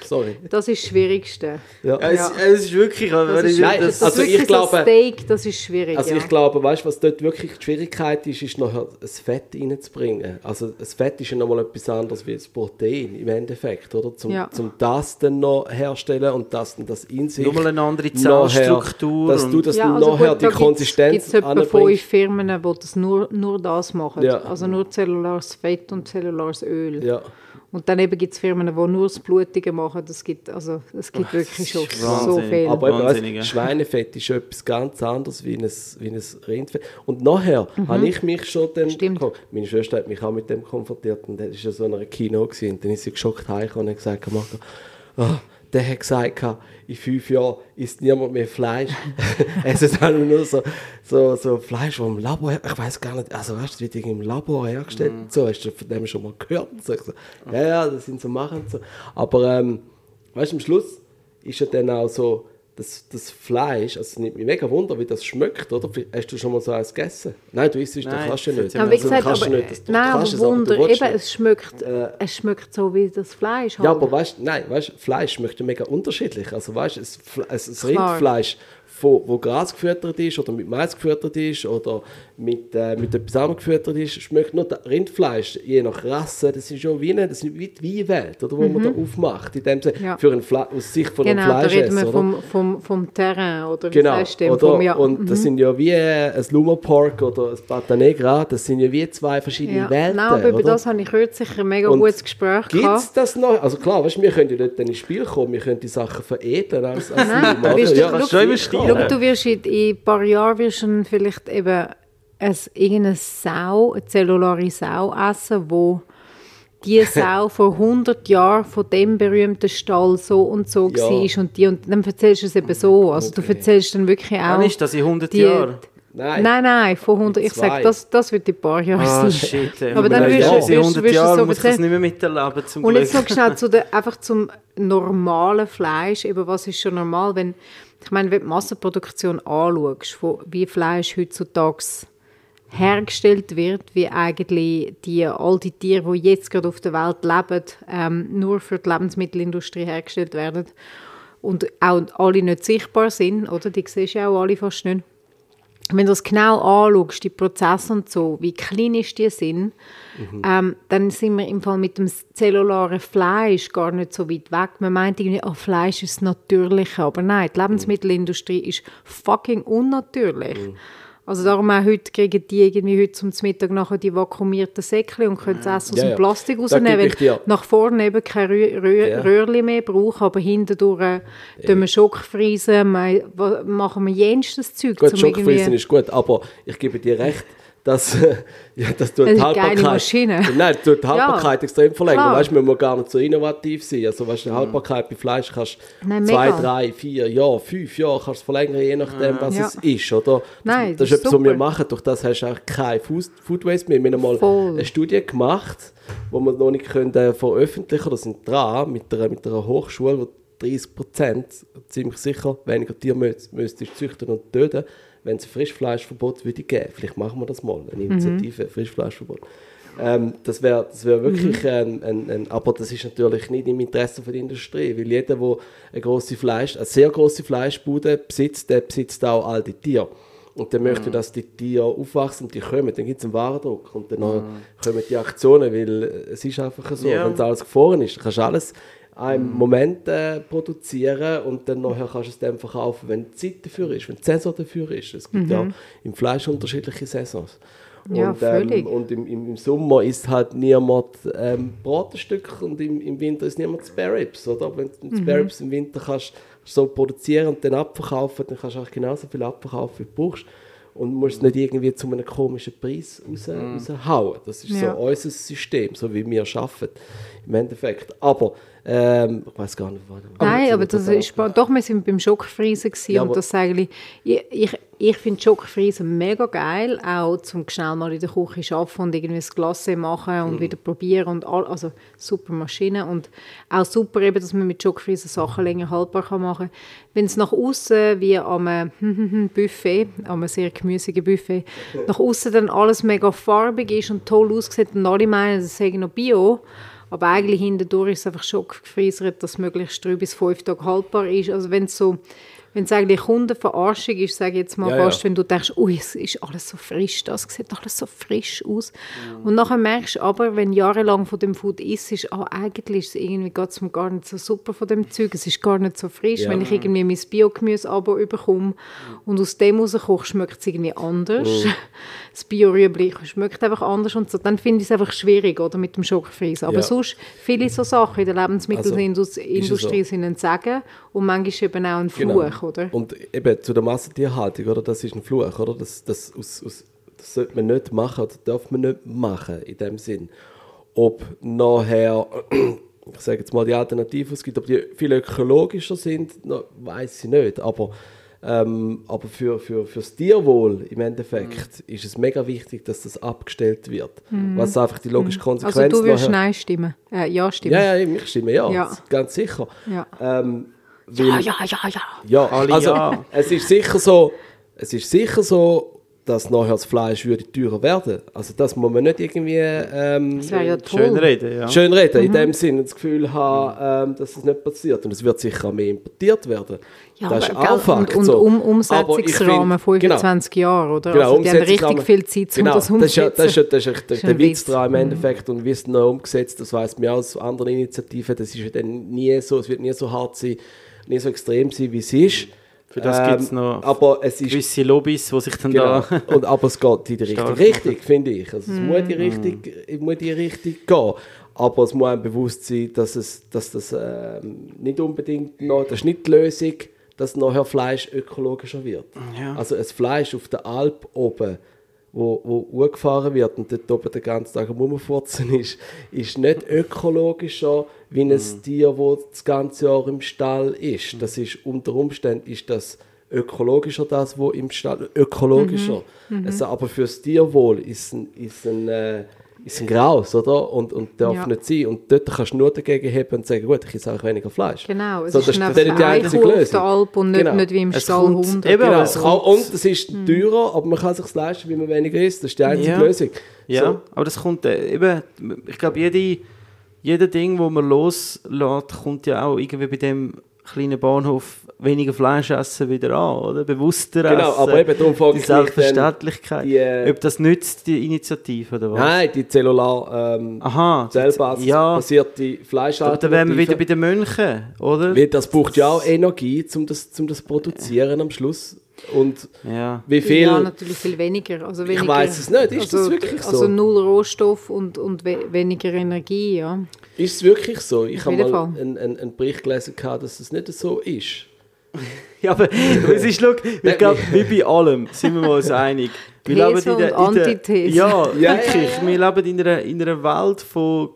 das ist das Schwierigste. Ja. ja. Es, es, ist wirklich, das ist, nein, das, also wirklich ich glaube, so Steak, das ist schwierig. Also ja. ich glaube, weißt, was dort wirklich die Schwierigkeit ist, ist nachher das Fett reinzubringen. Also das Fett ist ja nochmal etwas anderes wie das Protein im Endeffekt, oder? Zum, ja. zum das dann noch herstellen und das dann das in sich. Nochmal eine andere Zellstruktur. Dass du das ja, also nachher gut, die Konsistenz gibt es etwa fünf Firmen, die das nur, nur das machen. Ja. Also nur zellulares Fett und zellulares Öl. Ja. Und dann eben gibt es Firmen, die nur das Blutige machen. Das gibt, also, es gibt Ach, wirklich schon so viel. Aber eben, weißt, Schweinefett ist etwas ganz anderes wie ein, wie ein Rindfett. Und nachher mhm. habe ich mich schon dem... Stimmt. Meine Schwester hat mich auch mit dem konfrontiert und das war ja so in einem Kino. Gewesen. Und dann ist sie geschockt heimgekommen und hat gesagt, Marco, oh, der hat gesagt, in fünf Jahren isst niemand mehr Fleisch. <laughs> es ist halt nur so, so, so Fleisch, das im Labor, ich weiß gar nicht, also weißt du, wie die im Labor hergestellt mm. so, hast du von dem schon mal gehört? So, so, ja, ja, das sind so machen so. Aber ähm, weißt du, am Schluss ist ja dann auch so, das, das Fleisch, also es nimmt mich mega Wunder, wie das schmeckt, oder? Hast du schon mal so eins gegessen? Nein, du isst es, dann kannst du nicht. Aber wie also, gesagt, aber, nicht, das, nein, aber es, Wunder, aber eben, es schmeckt, äh, es schmeckt so wie das Fleisch. Halt. Ja, aber weißt, nein, weißt, Fleisch schmeckt mega unterschiedlich. Also weißt, es, es, das Rindfleisch wo, wo Gras gefüttert ist oder mit Mais gefüttert ist oder mit, äh, mit etwas anderem gefüttert ist, schmeckt nur das Rindfleisch, je nach Rasse, das ist schon wie eine, das ist wie die oder, wo mhm. man da aufmacht, in dem Sinne, ja. für ein Fle aus Sicht von genau, einem Fleischesser. Genau, da reden wir vom, vom, vom Terrain, oder wie genau, heißt oder, vom, ja. Und mhm. das sind ja wie ein Luma Park oder ein Pata Negra, das sind ja wie zwei verschiedene ja. Welten. Nein, aber über das habe ich kürzlich ein mega und gutes Gespräch Gibt es das noch? Also klar, weißt, wir können ja dort ins Spiel kommen, wir können die Sachen veredeln als, als Nein, Luma. Ja, schau, du wirst in, in ein paar Jahren wirst du vielleicht eben ein, irgendeine Sau, eine zellulare Sau essen, wo die <laughs> Sau vor 100 Jahren von dem berühmten Stall so und so ja. war und die und dann erzählst du es eben so. Also okay. du erzählst dann wirklich auch... Wann ist das in 100 Jahren? Nein. nein, nein, von 100. Ich sage, das, das wird ein paar Jahre ah, sein. Shit, ey. Aber dann wirst, ja, wirst Jahre so muss ich das nicht mehr miterleben, zum Und jetzt noch schnell zu der, einfach zum normalen Fleisch. Eben, was ist schon normal, wenn ich meine, wenn du die Massenproduktion anschaust, wie Fleisch heutzutage hergestellt wird, wie eigentlich die, all die Tiere, die jetzt gerade auf der Welt leben, ähm, nur für die Lebensmittelindustrie hergestellt werden und auch alle nicht sichtbar sind, oder? Die siehst du auch alle fast nicht wenn du das genau anschaust, die Prozesse und so, wie klinisch die sind, mhm. ähm, dann sind wir im Fall mit dem zellularen Fleisch gar nicht so weit weg. Man meint irgendwie, oh, Fleisch ist natürlich, aber nein, die Lebensmittelindustrie ist fucking unnatürlich. Mhm. Also darum auch heute kriegen die irgendwie heute zum Mittag nachher die vakuumierten Säckchen und können das Essen aus ja, dem Plastik ja. rausnehmen, weil nach vorne eben kein Rö Rö ja. Röhrchen mehr brauchen, aber hintendurch äh, ja. wir Schockfriesen, machen wir jenstes Zeug. Gut, Schockfriesen ist gut, aber ich gebe dir recht, dass, <laughs> ja, das tut die <laughs> Haltbarkeit, nein, die Haltbarkeit ja, extrem verlängern. Weißt, man muss gar nicht so innovativ sein. Also, weißt, die Haltbarkeit bei Fleisch kannst du zwei, drei, vier Jahre, fünf Jahre kannst verlängern, je nachdem, was ja. es ist. Oder? Nein, das, das ist etwas, was wir machen. Durch das hast du auch kein Food Waste mehr. Wir haben mal Voll. eine Studie gemacht, die wir noch nicht können, äh, veröffentlichen können. Das sind dran mit einer, mit einer Hochschule, wo 30 Prozent ziemlich sicher weniger Tiere müsstest züchten und töten wenn es ein Frischfleischverbot würde geben, vielleicht machen wir das mal, eine Initiative, mhm. Frischfleischverbot. Ähm, das wäre das wär wirklich mhm. ein, ein, ein, aber das ist natürlich nicht im Interesse der Industrie, weil jeder, der eine große Fleisch, eine sehr große Fleischbude besitzt, der besitzt auch all die Tiere. Und der möchte, mhm. dass die Tiere aufwachsen und die kommen. Dann gibt es einen Warendruck und dann mhm. kommen die Aktionen, weil es ist einfach so, ja. wenn es alles gefroren ist, kannst du alles einen Moment äh, produzieren und dann nachher kannst du es dann verkaufen, wenn die Zeit dafür ist, wenn die Saison dafür ist. Es gibt mhm. ja im Fleisch unterschiedliche Saisons. Ja, und, ähm, und im, im, Sommer ist halt niemand ähm, Bratenstück und im, im Winter ist niemand Spare Ribs, oder? Wenn du mhm. Spare Ribs im Winter kannst so produzieren und dann abverkaufen, dann kannst du auch genauso viel abverkaufen, wie du brauchst. und musst es nicht irgendwie zu einem komischen Preis raus, mm. raushauen. Das ist ja. so unser System, so wie wir arbeiten im Endeffekt. Aber ähm, ich weiß gar nicht, wann. Nein, aber das ist. Doch, wir sind beim Schockfriesen ja, und das eigentlich, ich, ich, ich finde Schockfriesen mega geil, auch zum schnell mal in der Küche arbeiten und irgendwie das Glas machen und mhm. wieder probieren und all, also super Maschine und auch super eben, dass man mit Schockfriesen Sachen länger haltbar kann machen kann. Wenn es nach außen wie am <laughs> Buffet, am sehr gemüsigen Buffet, nach außen dann alles mega farbig ist und toll aussieht und alle meinen, das sei noch Bio, aber eigentlich hindurch ist es einfach schockgefriesert, dass es möglichst drei bis fünf Tage haltbar ist. Also wenn es so wenn es eigentlich Kundenverarschung ist, sage jetzt mal ja, fast, ja. wenn du denkst, ui, es ist alles so frisch, das sieht alles so frisch aus. Mhm. Und nachher merkst du aber, wenn du jahrelang von dem Food isst, ist, ah, eigentlich ist es irgendwie geht's mir gar nicht so super von dem Zeug, es ist gar nicht so frisch. Ja. Wenn ich irgendwie mein Biogemüse-Abo bekomme und aus dem rauskoche, schmeckt es irgendwie anders. Mhm. <laughs> Das Bio-Rüebli schmeckt einfach anders und so. Dann finde ich es einfach schwierig, oder, mit dem Schockfries. Aber sonst, viele so Sachen in der Lebensmittelindustrie also, so. sind ein Segen und manchmal eben auch ein genau. Fluch. Genau oder? Und eben zu der Massentierhaltung, oder? Das ist ein Fluch, oder? Das, das, aus, aus, das sollte man nicht machen oder darf man nicht machen in dem Sinn. Ob nachher, <clears throat> ich sage jetzt mal die Alternativen es gibt, ob die viel ökologischer sind, weiß ich nicht. Aber, ähm, aber für, für, für das Tierwohl im Endeffekt mhm. ist es mega wichtig, dass das abgestellt wird. Mhm. Was einfach die logische Konsequenz Also du würdest Nein stimmen? Äh, ja stimmen? Ja, ja, ich stimme ja, ja. ganz sicher. Ja. Ähm, weil, ja, ja, ja, ja. Ja, also ja. es ist sicher so, es ist sicher so, dass nachher das Fleisch würde teurer werden. Also das muss man nicht irgendwie ähm, ja schön reden. Ja. Schön reden, mhm. in dem Sinne das Gefühl haben, ähm, dass das nicht passiert. Und es wird sicher mehr importiert werden. Ja, das ist auch Fakt. Und, so. und um, Umsetzungsrahmen 25 genau, Jahre, oder? Genau, also die haben richtig viel Zeit, um genau, das umzusetzen. Das ist, ja, das ist, das ist, das ist der Witz daran im mhm. Endeffekt. Und wie es noch umgesetzt, das weiss man ja aus anderen Initiativen, das ist ja dann nie so, es wird nie so hart sein, nicht so extrem sein, wie es ist. Für das ähm, gibt es noch aber es ist, gewisse Lobbys, die sich dann genau. da... und, aber es geht in die richtige Richtung, finde ich. Also es mm. muss, die Richtung, muss in die Richtung gehen. Aber es muss einem bewusst sein, dass, es, dass das ähm, nicht unbedingt noch... Das ist nicht die Lösung, dass nachher Fleisch ökologischer wird. Ja. Also ein Fleisch auf der Alp oben wo, wo gefahren wird und dort oben den ganzen Tag am Rumfurzen ist, ist nicht ökologischer wie ein mhm. Tier, das das ganze Jahr im Stall ist. Das ist unter Umständen ist das ökologischer, das, wo im Stall ökologischer. Mhm. Mhm. Also, aber fürs Tierwohl ist ein, ist ein äh, ist ein Graus, oder? Und, und darf ja. nicht sein. Und dort kannst du nur dagegen heben und sagen, gut, ich esse auch weniger Fleisch. Genau, es so, ist das, ist die einzige Lösung. Alp und nicht, genau. nicht wie im Stall Hund. Eben, genau. es kann, und es ist mhm. teurer, aber man kann es sich leisten, wie man weniger isst. Das ist die einzige ja. Lösung. Ja, so. aber das kommt äh, eben, ich glaube, jede, jede Ding, wo man loslässt, kommt ja auch irgendwie bei dem kleinen Bahnhof weniger Fleisch essen wieder an, oder? Bewusster genau, essen. aber eben darum frage die Selbstverständlichkeit. Die, äh, Ob das nützt, die Initiative, oder was? Nein, die zellular ähm, Aha, zellbasierte ja. Fleischalternative. Da wären wir wieder bei den Mönchen, oder? Weil das braucht ja auch Energie, um das, um das produzieren am Schluss. Und ja. wie viel? Ja, natürlich viel weniger. Also weniger ich weiß es nicht. Ist also, das wirklich so? Also null Rohstoff und, und we weniger Energie, ja. Ist es wirklich so? Ich habe mal einen, einen, einen Bericht gelesen, dass es nicht so ist. <laughs> ja, aber <laughs> es ist, schau, ich glaube, wie bei allem, sind wir uns <laughs> einig. Wir leben in der, in der, ja, wirklich. Wir leben in einer, in einer Welt von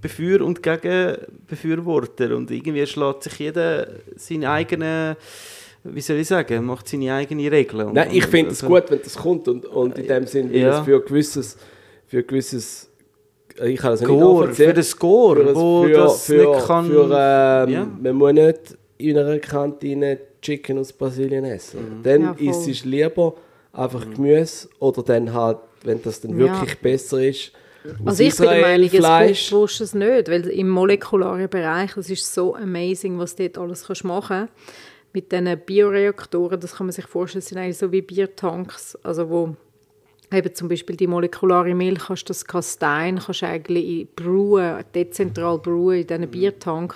Befür- und Gegenbefürwortern und irgendwie schlägt sich jeder seine eigenen wie soll ich sagen, macht seine eigenen Regeln. Nein, ich finde es also, gut, wenn das kommt und, und in dem Sinn, ja. für gewisses, für gewisses ich kann das Score, nicht für den Score, für, wo für, das für, nicht kann... Für, ähm, ja. Man muss nicht in einer Kantine Chicken aus Brasilien essen. Mhm. Dann ja, isst es lieber einfach mhm. Gemüse oder dann halt, wenn das dann wirklich ja. besser ist, also ich bin der Meinung, es brauchst es nicht, weil im molekularen Bereich, es ist so amazing, was du dort alles kannst machen kannst mit diesen Bioreaktoren, das kann man sich vorstellen, sind eigentlich so wie Biertanks, also wo eben zum Beispiel die molekulare Milch, kannst das Kastein, kannst eigentlich brewen, dezentral brewen in diesen Biertank.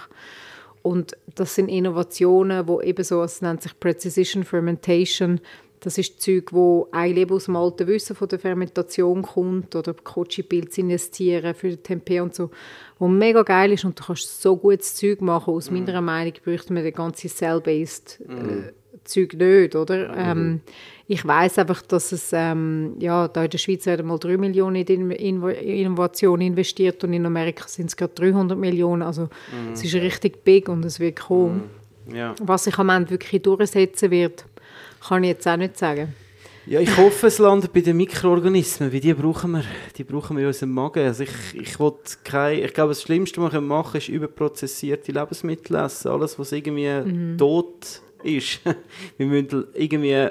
Und das sind Innovationen, wo eben so, es nennt sich Precision Fermentation, das ist Zeug, wo eigentlich aus dem alten Wissen von der Fermentation kommt oder Kochi-Pilz investieren für den Tempeh und so, wo mega geil ist und du kannst so gutes Zeug machen. Aus mm. meiner Meinung bräuchte man den ganzen Cell-Based mm. äh, Zeug nicht, oder? Mhm. Ähm, ich weiß einfach, dass es, ähm, ja, da in der Schweiz werden mal 3 Millionen in Innovation investiert und in Amerika sind es gerade 300 Millionen, also mhm. es ist richtig big und es wird kommen. Mhm. Ja. Was sich am Ende wirklich durchsetzen wird, kann ich jetzt auch nicht sagen. Ja, ich hoffe, es landet bei den Mikroorganismen, weil die brauchen wir, die brauchen wir in unserem Magen. Also ich, ich, kein, ich glaube, das Schlimmste, was wir machen können, ist überprozessierte Lebensmittel essen. Alles, was irgendwie mhm. tot ist. <laughs> Wir müssen irgendwie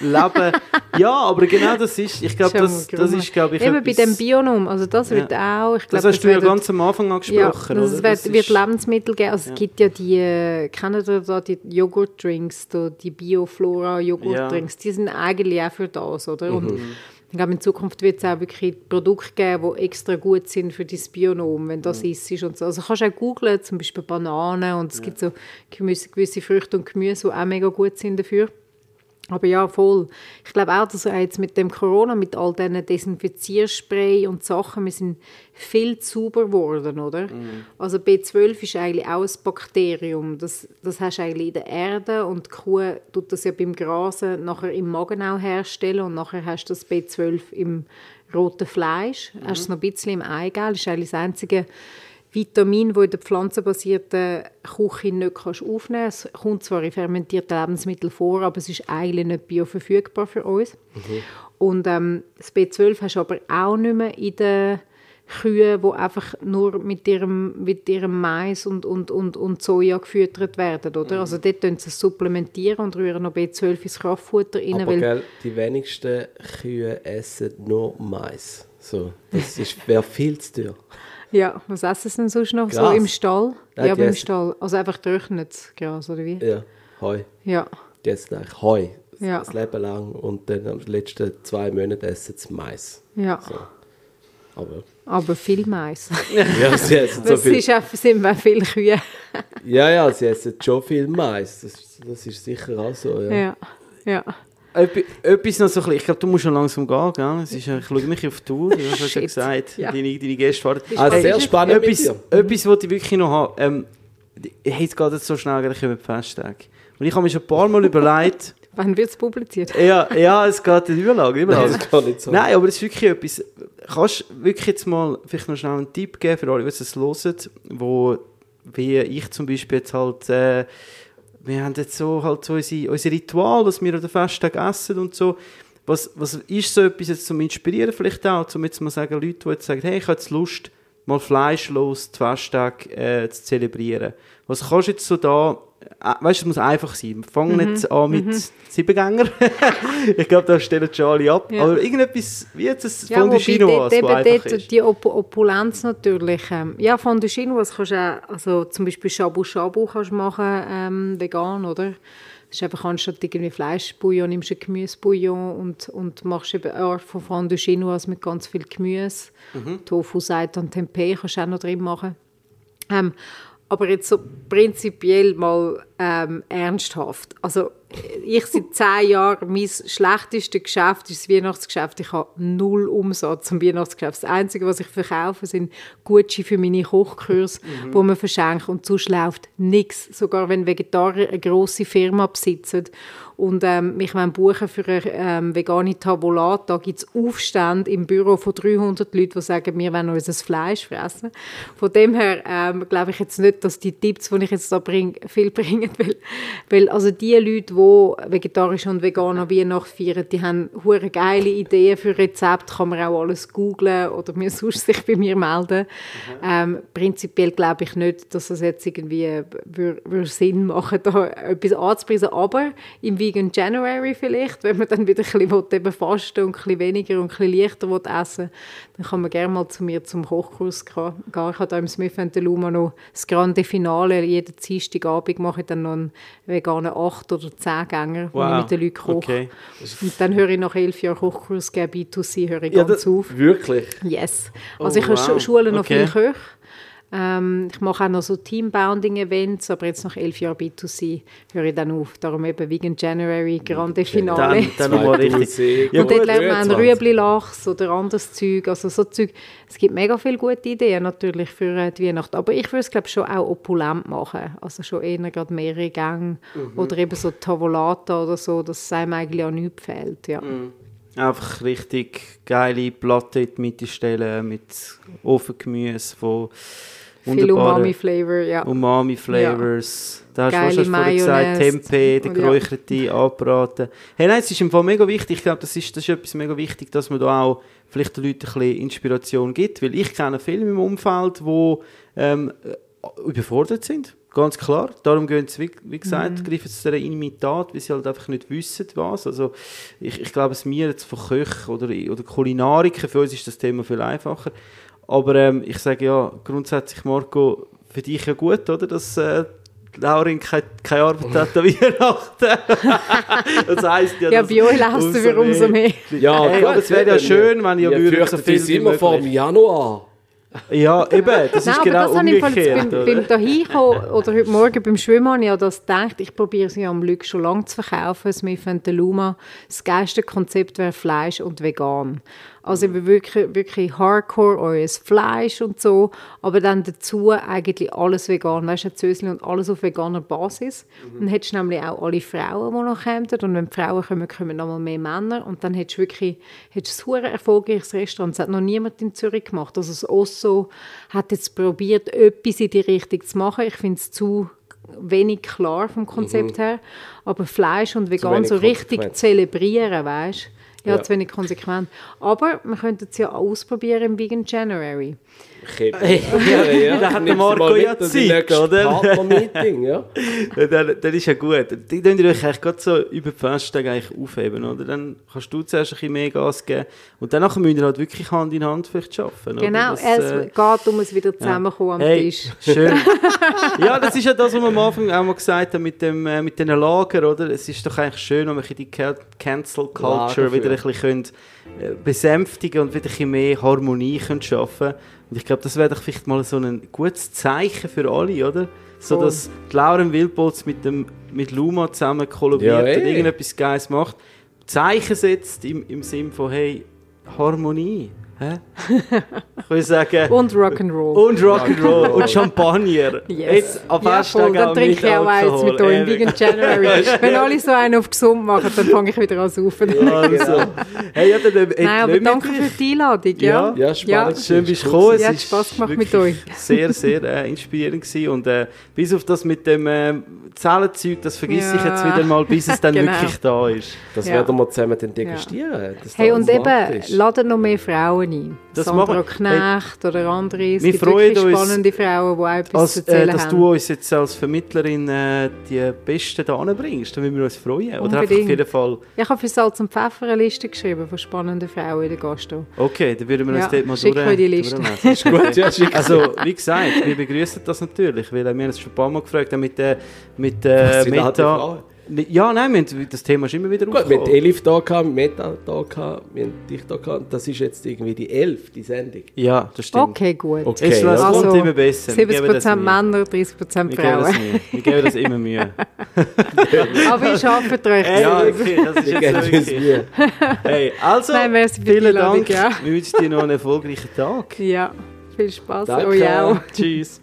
leben. ja, aber genau das ist, ich glaube, das, das ist, glaube ich, Eben etwas, bei dem Bionom, also das ja. wird auch, ich glaube, das hast das du ja ganz am Anfang angesprochen, ja? Es wird, wird Lebensmittel geben, also ja. es gibt ja die, äh, kennen Sie da die Joghurtdrinks, die Bioflora-Joghurtdrinks, die sind eigentlich auch für das, oder? Mhm. Ich glaube, in Zukunft wird es auch wirklich Produkte geben, die extra gut sind für dein Bionom, wenn das mhm. ist und so. Also kannst du auch googlen, zum Beispiel Bananen und es ja. gibt so gewisse, gewisse Früchte und Gemüse, die auch mega gut sind dafür. Aber ja, voll. Ich glaube auch, dass jetzt mit dem Corona, mit all diesen Desinfizierspray und Sachen, wir sind viel sauber geworden, oder? Mhm. Also B12 ist eigentlich auch ein Bakterium. Das, das hast du eigentlich in der Erde und die Kuh tut das ja beim Grasen nachher im Magen auch herstellen und nachher hast du das B12 im roten Fleisch. Mhm. Hast du es noch ein bisschen im Eigelb. Das ist eigentlich das einzige Vitamin, das in der pflanzenbasierten Küche nicht kannst aufnehmen kannst. Es kommt zwar in fermentierten Lebensmitteln vor, aber es ist eigentlich nicht bioverfügbar für uns. Mhm. Und ähm, das B12 hast du aber auch nicht mehr in den Kühen, die einfach nur mit ihrem, mit ihrem Mais und, und, und, und Soja gefüttert werden. Oder? Mhm. Also dort können sie es supplementieren und rühren noch B12 ins Kraftfutter rein. Aber gell, die wenigsten Kühe essen nur Mais. So, das wäre viel zu teuer. Ja, was essen sie denn sonst noch? Gras. So im Stall? Ja, ja im Stall. Also einfach getrocknetes Gras, oder wie? Ja, Heu. Ja. Die essen eigentlich Heu ja. das Leben lang und dann am letzten zwei Monaten essen sie Mais. Ja. So. Aber, Aber viel Mais. <laughs> ja, sie essen so viel. Ist sind wir viele Kühe. ja, ja, sie essen schon viel Mais. Das, das ist sicher auch so, ja. Ja, ja. Etwas noch so ein bisschen, ich glaube, du musst schon langsam gehen, gell? Es ist, ich schaue mich auf die Tour, du hast schon <laughs> gesagt, ja. deine, deine Gäste fahren. Also sehr spannend etwas, etwas, was ich wirklich noch habe, ähm, es geht jetzt so schnell, ich komme Festtage. Und ich habe mir schon ein paar Mal überlegt... <laughs> Wann wird es publiziert? Ja, ja, es geht in Überlage. Überlage. Nein, das so. Nein, aber es ist wirklich etwas... Kannst du wirklich jetzt mal vielleicht noch schnell einen Tipp geben für alle, die es hören, wo wie ich zum Beispiel jetzt halt... Äh, wir haben jetzt so halt so unsere, unsere Ritual, dass wir an den Festtag essen und so. Was, was ist so etwas jetzt zum Inspirieren vielleicht auch, um jetzt mal sagen, Leute, die jetzt sagen, hey, ich habe jetzt Lust, mal fleischlos die Festtag äh, zu zelebrieren. Was kannst du jetzt so da weißt du, es muss einfach sein. Fangen mhm. nicht an mit mhm. Siebengänger. <laughs> ich glaube, da stellen schon alle ab. Ja. Aber irgendetwas, wie jetzt ein ja, Fondue Chinois, was einfach ist. Die Op Opulenz natürlich. Ähm, ja, Fondue Chinois kannst du auch, also zum Beispiel Shabu Shabu kannst du machen, ähm, vegan, oder? Das ist einfach anstatt irgendwie Fleischbouillon, nimmst du ein Gemüsebouillon und, und machst eben eine Art von Fondue Chinois mit ganz viel Gemüse. Mhm. Tofu, Seitan, Tempeh kannst du auch noch drin machen. Ähm, aber jetzt so prinzipiell mal ähm, ernsthaft. Also ich seit zehn Jahren, mein schlechtestes Geschäft ist das Weihnachtsgeschäft. Ich habe null Umsatz am Weihnachtsgeschäft. Das Einzige, was ich verkaufe, sind Gutscheine für meine Kochkurse, mhm. wo man verschenkt. Und sonst läuft nichts. Sogar wenn Vegetarier eine grosse Firma besitzen und ähm, mich buchen für eine ähm, vegane Tabulat, da gibt es Aufstände im Büro von 300 Leuten, die sagen, wir wollen unser Fleisch fressen. Von dem her ähm, glaube ich jetzt nicht, dass die Tipps, die ich jetzt da bringe, viel <laughs> bringen. Weil, weil also die Leute, die vegetarisch und vegan an Weihnachten feiern, die haben hure geile Ideen für Rezepte, kann man auch alles googlen oder mir <laughs> sonst sich bei mir melden. Mhm. Ähm, prinzipiell glaube ich nicht, dass es jetzt irgendwie würde Sinn machen, da etwas anzupreisen, aber im Vegan January vielleicht, wenn man dann wieder ein bisschen eben fasten und ein bisschen weniger und ein bisschen leichter essen dann kann man gerne mal zu mir zum Kochkurs gehen. Ich habe da im Smith Luma noch das grande Finale. Jeden Dienstagabend mache ich dann noch einen veganen 8- oder 10-Gänger, wow. wo ich mit den Leuten koche. Okay. Und dann höre ich nach elf Jahren Kochkurs geben, B2C, höre ich ja, ganz auf. Wirklich? Yes. Also oh, ich wow. schule noch okay. viele Köche Ähm, ich mache auch noch so Teambounding-Events, aber jetzt nach elf Jahren B2C höre ich dann auf. Darum eben Vegan January, Grande Finale. Dann, dann mal richtig. Ja, und dort lernt man Rüebli-Lachs oder anderes Zeug. Also so Zeug. Es gibt mega viele gute Ideen natürlich für äh, die Weihnacht. Aber ich würde es glaube schon auch opulent machen. Also schon eher gerade mehrere Gänge. Mhm. Oder eben so Tavolata oder so, dass es einem eigentlich auch nichts fehlt. Ja. Mhm. Einfach richtig geile Platte in die Mitte stellen mit Ofengemüse von viel Umami-Flavor, ja. Umami-Flavors. Ja. Da hast du schon vorhin gesagt, Tempeh, der geräucherte, ja. anbraten. Hey, nein, es ist im Fall mega wichtig. Ich glaube, das ist, das ist etwas mega wichtig, dass man da auch vielleicht den Leuten ein bisschen Inspiration gibt. Weil ich kenne viele im Umfeld, die ähm, überfordert sind. Ganz klar. Darum gehen sie, wie, gesagt, mhm. greifen sie zu dieser Imitat, weil sie halt einfach nicht wissen, was. Also ich, ich glaube, es mir jetzt von Köchen oder, oder Kulinariker, für uns ist das Thema viel einfacher. Aber ähm, ich sage ja, grundsätzlich, Marco, für dich ja gut, oder? Dass äh, Laurin keine, keine Arbeit hat an Weihnachten. <laughs> das heisst ja, ja bei euch lässt wir umso mehr. Ja, hey, aber es wäre ja schön, wenn ihr ja, wirklich so viel wie immer vor dem Januar. Ja, eben, das Nein, ist genau das umgekehrt. Beim, beim dahinkommen oder heute Morgen beim Schwimmen habe ich ja das gedacht, ich probiere sie am Glück schon lange zu verkaufen, Smith Luma. Das geilste Konzept wäre Fleisch und vegan. Also wirklich, wirklich hardcore euer Fleisch und so, aber dann dazu eigentlich alles vegan, weißt du, Zösli und alles auf veganer Basis. Mhm. Dann hättest du nämlich auch alle Frauen, die noch kommen und wenn die Frauen kommen, kommen noch mal mehr Männer und dann hättest du wirklich hättest ein erfolgreiches Restaurant. Das hat noch niemand in Zürich gemacht. Also das Osso hat jetzt probiert, etwas in die Richtung zu machen. Ich finde es zu wenig klar vom Konzept mhm. her, aber Fleisch und vegan so richtig zelebrieren, weißt du? Ja, ja, zu wenig konsequent. Aber wir könnten es ja ausprobieren im Vegan January. Hey, ja, <laughs> da hat der Marco ja Zeit, oder? Meeting, <laughs> ja. dann, dann ist ja gut. Die könnt ihr euch eigentlich gerade so über die Festtage eigentlich aufheben, oder? Dann kannst du zuerst ein bisschen mehr Gas geben und dann müsst ihr halt wirklich Hand in Hand vielleicht arbeiten. Genau, das, es äh, geht um es wieder zusammenkommen ja. am hey, Tisch. schön. <laughs> ja, das ist ja das, was wir am Anfang auch mal gesagt haben mit, dem, äh, mit den Lager, oder? Es ist doch eigentlich schön, wenn wir die Cancel Culture wieder ein bisschen können, äh, besänftigen und wieder ein bisschen mehr Harmonie können schaffen können. Und ich glaube, das wäre doch vielleicht mal so ein gutes Zeichen für alle, oder? So, oh. dass Lauren Wilbolz mit, dem, mit Luma zusammen kollabiert ja, und irgendetwas Geiles macht. Zeichen setzt im, im Sinn von, hey, Harmonie. Ich würde sagen. und Rock'n'Roll. Und Rock'n'Roll. und <laughs> Champagner. Yes. Jetzt am ja, voll, Dann trinke ich auch eins mit euch im Vegan January. <laughs> Wenn alle so einen auf gesund machen, dann fange ich wieder an zu saufen. Ja, also. <laughs> hey, ja, dann, äh, Nein, aber danke für die Einladung. Ja, ja, spannend. Ja. Schön, bist du gekommen. Es hat Spass gemacht mit euch. Sehr, sehr äh, inspirierend gewesen. Und äh, bis auf das mit dem äh, Zellenzeug, das vergesse ich jetzt wieder mal, bis es dann genau. wirklich da ist. Das werden wir zusammen dann degustieren. Hey, und eben, laden noch mehr Frauen ein. Das Sandra machen, Knecht hey, oder andere. Es wir gibt wirklich spannende uns, Frauen, die auch etwas als, zu erzählen äh, dass haben. du uns jetzt als Vermittlerin äh, die Besten da anbringst, dann müssen wir uns freuen. Oder auf jeden Fall. Ich habe für Salz und Pfeffer eine Liste geschrieben von spannenden Frauen in der Gastro. Okay, dann würden wir uns ja, dort mal schick durch, die Liste. <laughs> ist gut, ja, Also, wie gesagt, wir begrüßen das natürlich, weil wir haben uns schon ein paar Mal gefragt, mit, äh, mit äh, Meta... Ja, nein, wir haben, das Thema ist immer wieder Gut, wir haben Elif da gehabt, Meta da gehabt, wir haben dich da gehabt. Das ist jetzt irgendwie die Elf, die Sendung. Ja, das stimmt. Okay, gut. Okay, es also, kommt immer besser. 70% Männer, 30% Frauen. Wir geben das immer Mühe. <laughs> <laughs> Aber ich arbeite euch. Hey, ja, okay, das ist jetzt wirklich Mühe. Hey, also, nein, vielen Dank. Ja. Wir wünschen dir noch einen erfolgreichen Tag. Ja, viel Spaß. Danke. Euch auch. Tschüss.